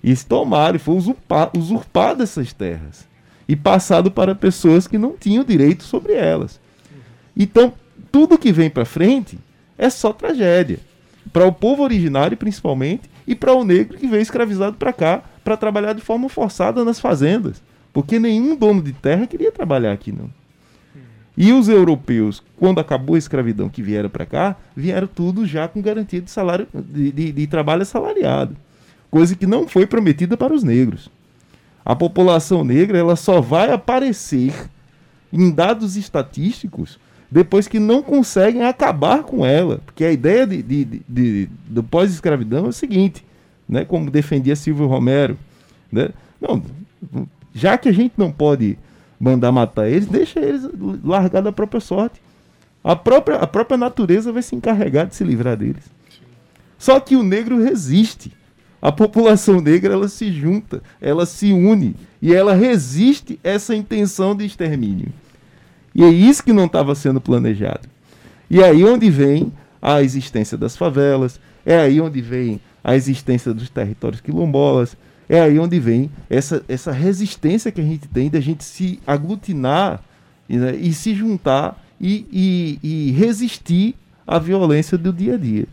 Speaker 1: E tomaram, e foi usurpar, usurpado essas terras. E passado para pessoas que não tinham direito sobre elas. Então, tudo que vem para frente é só tragédia. Para o povo originário, principalmente, e para o negro que veio escravizado para cá para trabalhar de forma forçada nas fazendas. Porque nenhum dono de terra queria trabalhar aqui, não. E os europeus, quando acabou a escravidão que vieram para cá, vieram tudo já com garantia de salário de, de, de, trabalho assalariado, coisa que não foi prometida para os negros. A população negra ela só vai aparecer em dados estatísticos depois que não conseguem acabar com ela, porque a ideia de, de do pós-escravidão é o seguinte, né, como defendia Silvio Romero, né, não, já que a gente não pode mandar matar eles, deixa eles largar da própria sorte. A própria, a própria natureza vai se encarregar de se livrar deles. Só que o negro resiste. A população negra ela se junta, ela se une e ela resiste essa intenção de extermínio. E é isso que não estava sendo planejado. E é aí onde vem a existência das favelas, é aí onde vem a existência dos territórios quilombolas, é aí onde vem essa, essa resistência que a gente tem de a gente se aglutinar né, e se juntar e, e, e, resistir à violência do dia a dia.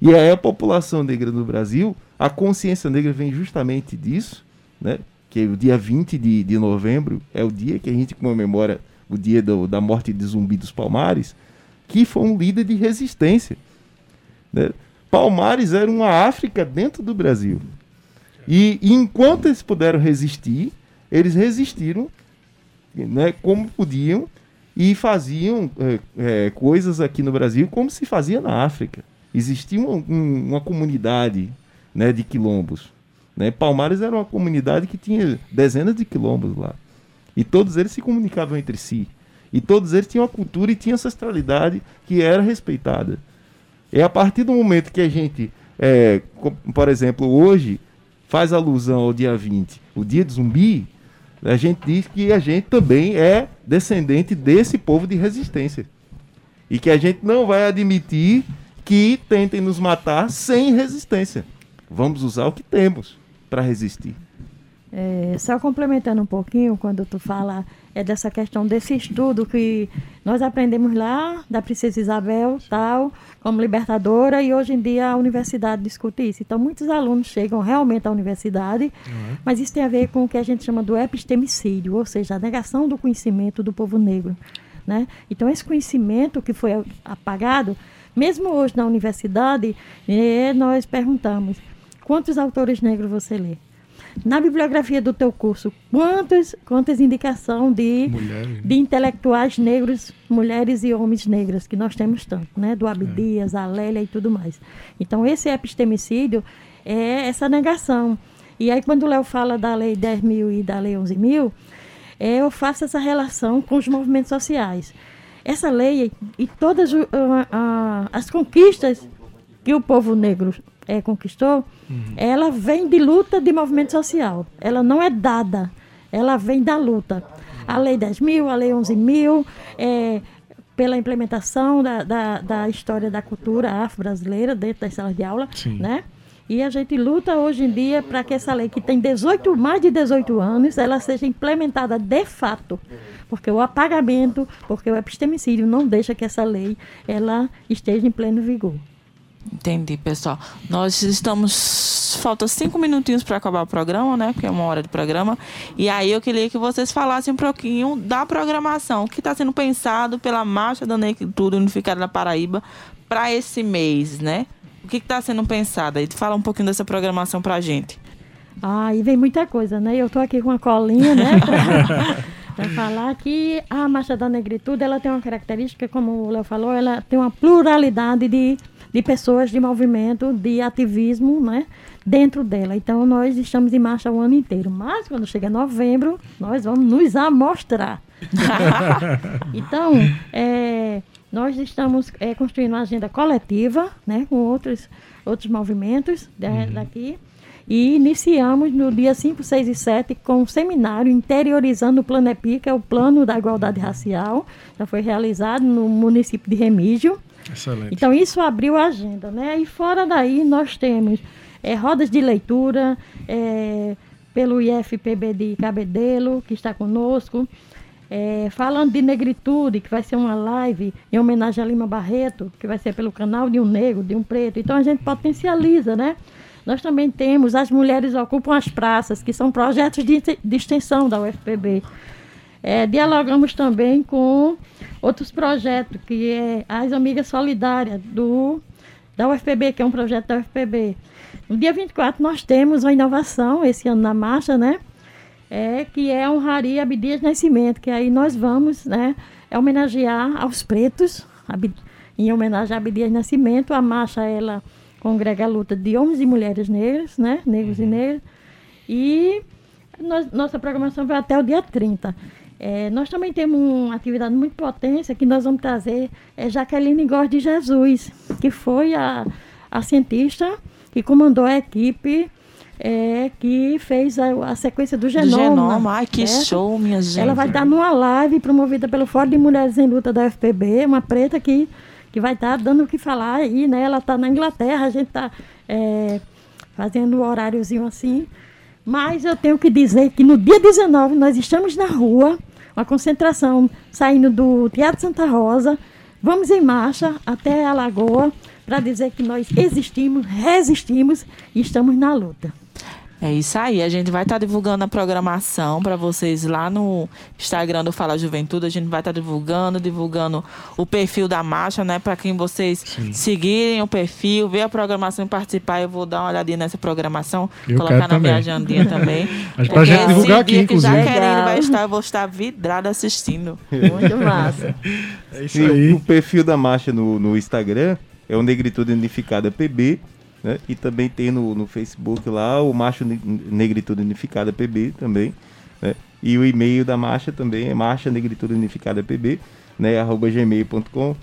Speaker 1: E aí a população negra no Brasil, a consciência negra vem justamente disso, né? que o dia 20 de, de novembro é o dia que a gente comemora o dia do, da morte de Zumbi dos Palmares, que foi um líder de resistência. Né? Palmares era uma África dentro do Brasil. E, enquanto eles puderam resistir, eles resistiram né, como podiam e faziam é, é, coisas aqui no Brasil como se fazia na África. Existia uma, um, uma comunidade né, de quilombos. Né? Palmares era uma comunidade que tinha dezenas de quilombos lá. E todos eles se comunicavam entre si. E todos eles tinham uma cultura e tinham ancestralidade que era respeitada. É a partir do momento que a gente, é, por exemplo, hoje, faz alusão ao dia 20, o dia do zumbi, a gente diz que a gente também é descendente desse povo de resistência. E que a gente não vai admitir que tentem nos matar sem resistência. Vamos usar o que temos para resistir.
Speaker 4: É, só complementando um pouquinho, quando tu fala é dessa questão desse estudo que nós aprendemos lá, da Princesa Isabel, tal, como libertadora, e hoje em dia a universidade discute isso. Então, muitos alunos chegam realmente à universidade, uhum. mas isso tem a ver com o que a gente chama do epistemicídio, ou seja, a negação do conhecimento do povo negro. Né? Então, esse conhecimento que foi apagado, mesmo hoje na universidade, eh, nós perguntamos, quantos autores negros você lê? Na bibliografia do teu curso, quantas, quantas indicação de, de intelectuais negros, mulheres e homens negras, que nós temos tanto, né? Do Abdias, é. a Lélia e tudo mais. Então, esse epistemicídio é essa negação. E aí, quando o Léo fala da Lei 10 mil e da Lei 11 mil, é, eu faço essa relação com os movimentos sociais. Essa lei e todas uh, uh, as conquistas que o povo negro é, conquistou, uhum. ela vem de luta de movimento social. Ela não é dada, ela vem da luta. A Lei 10 mil, a Lei 11 mil, é, pela implementação da, da, da, história da cultura afro-brasileira dentro das salas de aula, Sim. né? E a gente luta hoje em dia para que essa lei, que tem 18, mais de 18 anos, ela seja implementada de fato. Porque o apagamento, porque o epistemicídio não deixa que essa lei ela esteja em pleno vigor.
Speaker 3: Entendi, pessoal. Nós estamos. Falta cinco minutinhos para acabar o programa, né? Porque é uma hora de programa. E aí eu queria que vocês falassem um pouquinho da programação que está sendo pensado pela Marcha da Negritude Unificada da Paraíba para esse mês, né? O que está sendo pensado? Aí fala um pouquinho dessa programação para a gente.
Speaker 4: Ah, e vem muita coisa, né? Eu estou aqui com uma colinha, né? [laughs] Para falar que a Marcha da Negritude ela tem uma característica, como o Léo falou, ela tem uma pluralidade de de pessoas de movimento, de ativismo, né? Dentro dela. Então, nós estamos em marcha o ano inteiro. Mas, quando chega novembro, nós vamos nos amostrar. [laughs] [laughs] então, é, nós estamos é, construindo uma agenda coletiva, né? Com outros, outros movimentos uhum. daqui. E iniciamos no dia 5, 6 e 7 com um seminário interiorizando o Plano EPI, que é o Plano da Igualdade Racial. Já foi realizado no município de Remígio. Excelente. Então isso abriu a agenda, né? E fora daí nós temos é, rodas de leitura é, pelo IFPB de Cabedelo, que está conosco. É, falando de negritude, que vai ser uma live em homenagem a Lima Barreto, que vai ser pelo canal de um negro, de um preto. Então a gente potencializa, né? Nós também temos As Mulheres Ocupam as Praças, que são projetos de, de extensão da UFPB. É, dialogamos também com outros projetos, que é as Amigas Solidárias do, da UFPB, que é um projeto da UFPB. No dia 24 nós temos uma inovação, esse ano na marcha, né? É, que é honraria Abdias Nascimento, que aí nós vamos né, homenagear aos pretos, em homenagem a Abdias Nascimento. A marcha, ela congrega a luta de homens e mulheres negras, né? Negros uhum. e negras. E nós, nossa programação vai até o dia 30. É, nós também temos uma atividade muito potência que nós vamos trazer é Jaqueline Góes de Jesus, que foi a, a cientista que comandou a equipe é, que fez a, a, sequência do genoma. Do genoma,
Speaker 3: ai que certo? show, minha gente.
Speaker 4: Ela vai estar numa live promovida pelo Fórum de Mulheres em Luta da UFPB, uma preta que, que vai estar dando o que falar aí, né? Ela está na Inglaterra, a gente está é, fazendo um horáriozinho assim. Mas eu tenho que dizer que no dia 19 nós estamos na rua, uma concentração saindo do Teatro Santa Rosa. Vamos em marcha até a Lagoa para dizer que nós existimos, resistimos e estamos na luta.
Speaker 3: É isso aí. A gente vai estar tá divulgando a programação para vocês lá no Instagram do Fala Juventude. A gente vai estar tá divulgando, divulgando o perfil da marcha, né? Para quem vocês Sim. seguirem o perfil, ver a programação e participar. Eu vou dar uma olhadinha nessa programação,
Speaker 2: eu
Speaker 3: colocar na
Speaker 2: também.
Speaker 3: minha agendinha também. [laughs]
Speaker 2: Mas pra gente divulgar aqui, inclusive.
Speaker 3: Que já querendo vai estar, eu vou estar vidrada assistindo.
Speaker 4: Muito massa. [laughs]
Speaker 2: é isso aí.
Speaker 1: o perfil da marcha no, no Instagram é o Negritude Unificada PB né? E também tem no, no Facebook lá o Macho Negritude Unificada PB também. Né? E o e-mail da marcha também é marcha negritude unificada pb, né, arroba gmail.com,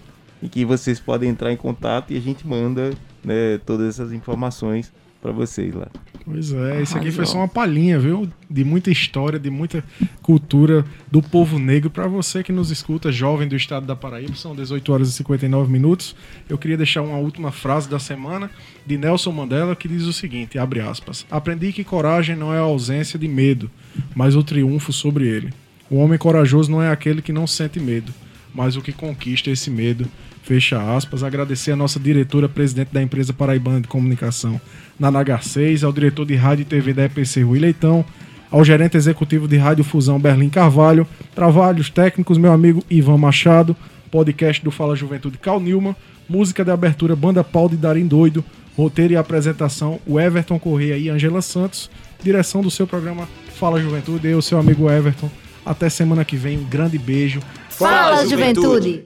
Speaker 1: em que vocês podem entrar em contato e a gente manda né, todas essas informações para vocês lá.
Speaker 2: Pois é, isso aqui foi só uma palhinha, viu? De muita história, de muita cultura do povo negro. Para você que nos escuta, jovem do estado da Paraíba, são 18 horas e 59 minutos. Eu queria deixar uma última frase da semana de Nelson Mandela que diz o seguinte: abre aspas. Aprendi que coragem não é a ausência de medo, mas o triunfo sobre ele. O homem corajoso não é aquele que não sente medo, mas o que conquista esse medo. Fecha aspas. Agradecer a nossa diretora, presidente da empresa Paraibana de Comunicação, Nanagar 6, ao diretor de rádio e TV da EPC, Rui Leitão, ao gerente executivo de Rádio Fusão, Berlim Carvalho, trabalhos técnicos, meu amigo Ivan Machado, podcast do Fala Juventude, Cal Nilman, música de abertura, Banda Pau de Darim Doido, roteiro e apresentação, o Everton Correia e Angela Santos, direção do seu programa Fala Juventude, eu, seu amigo Everton. Até semana que vem, um grande beijo.
Speaker 9: Fala, Juventude.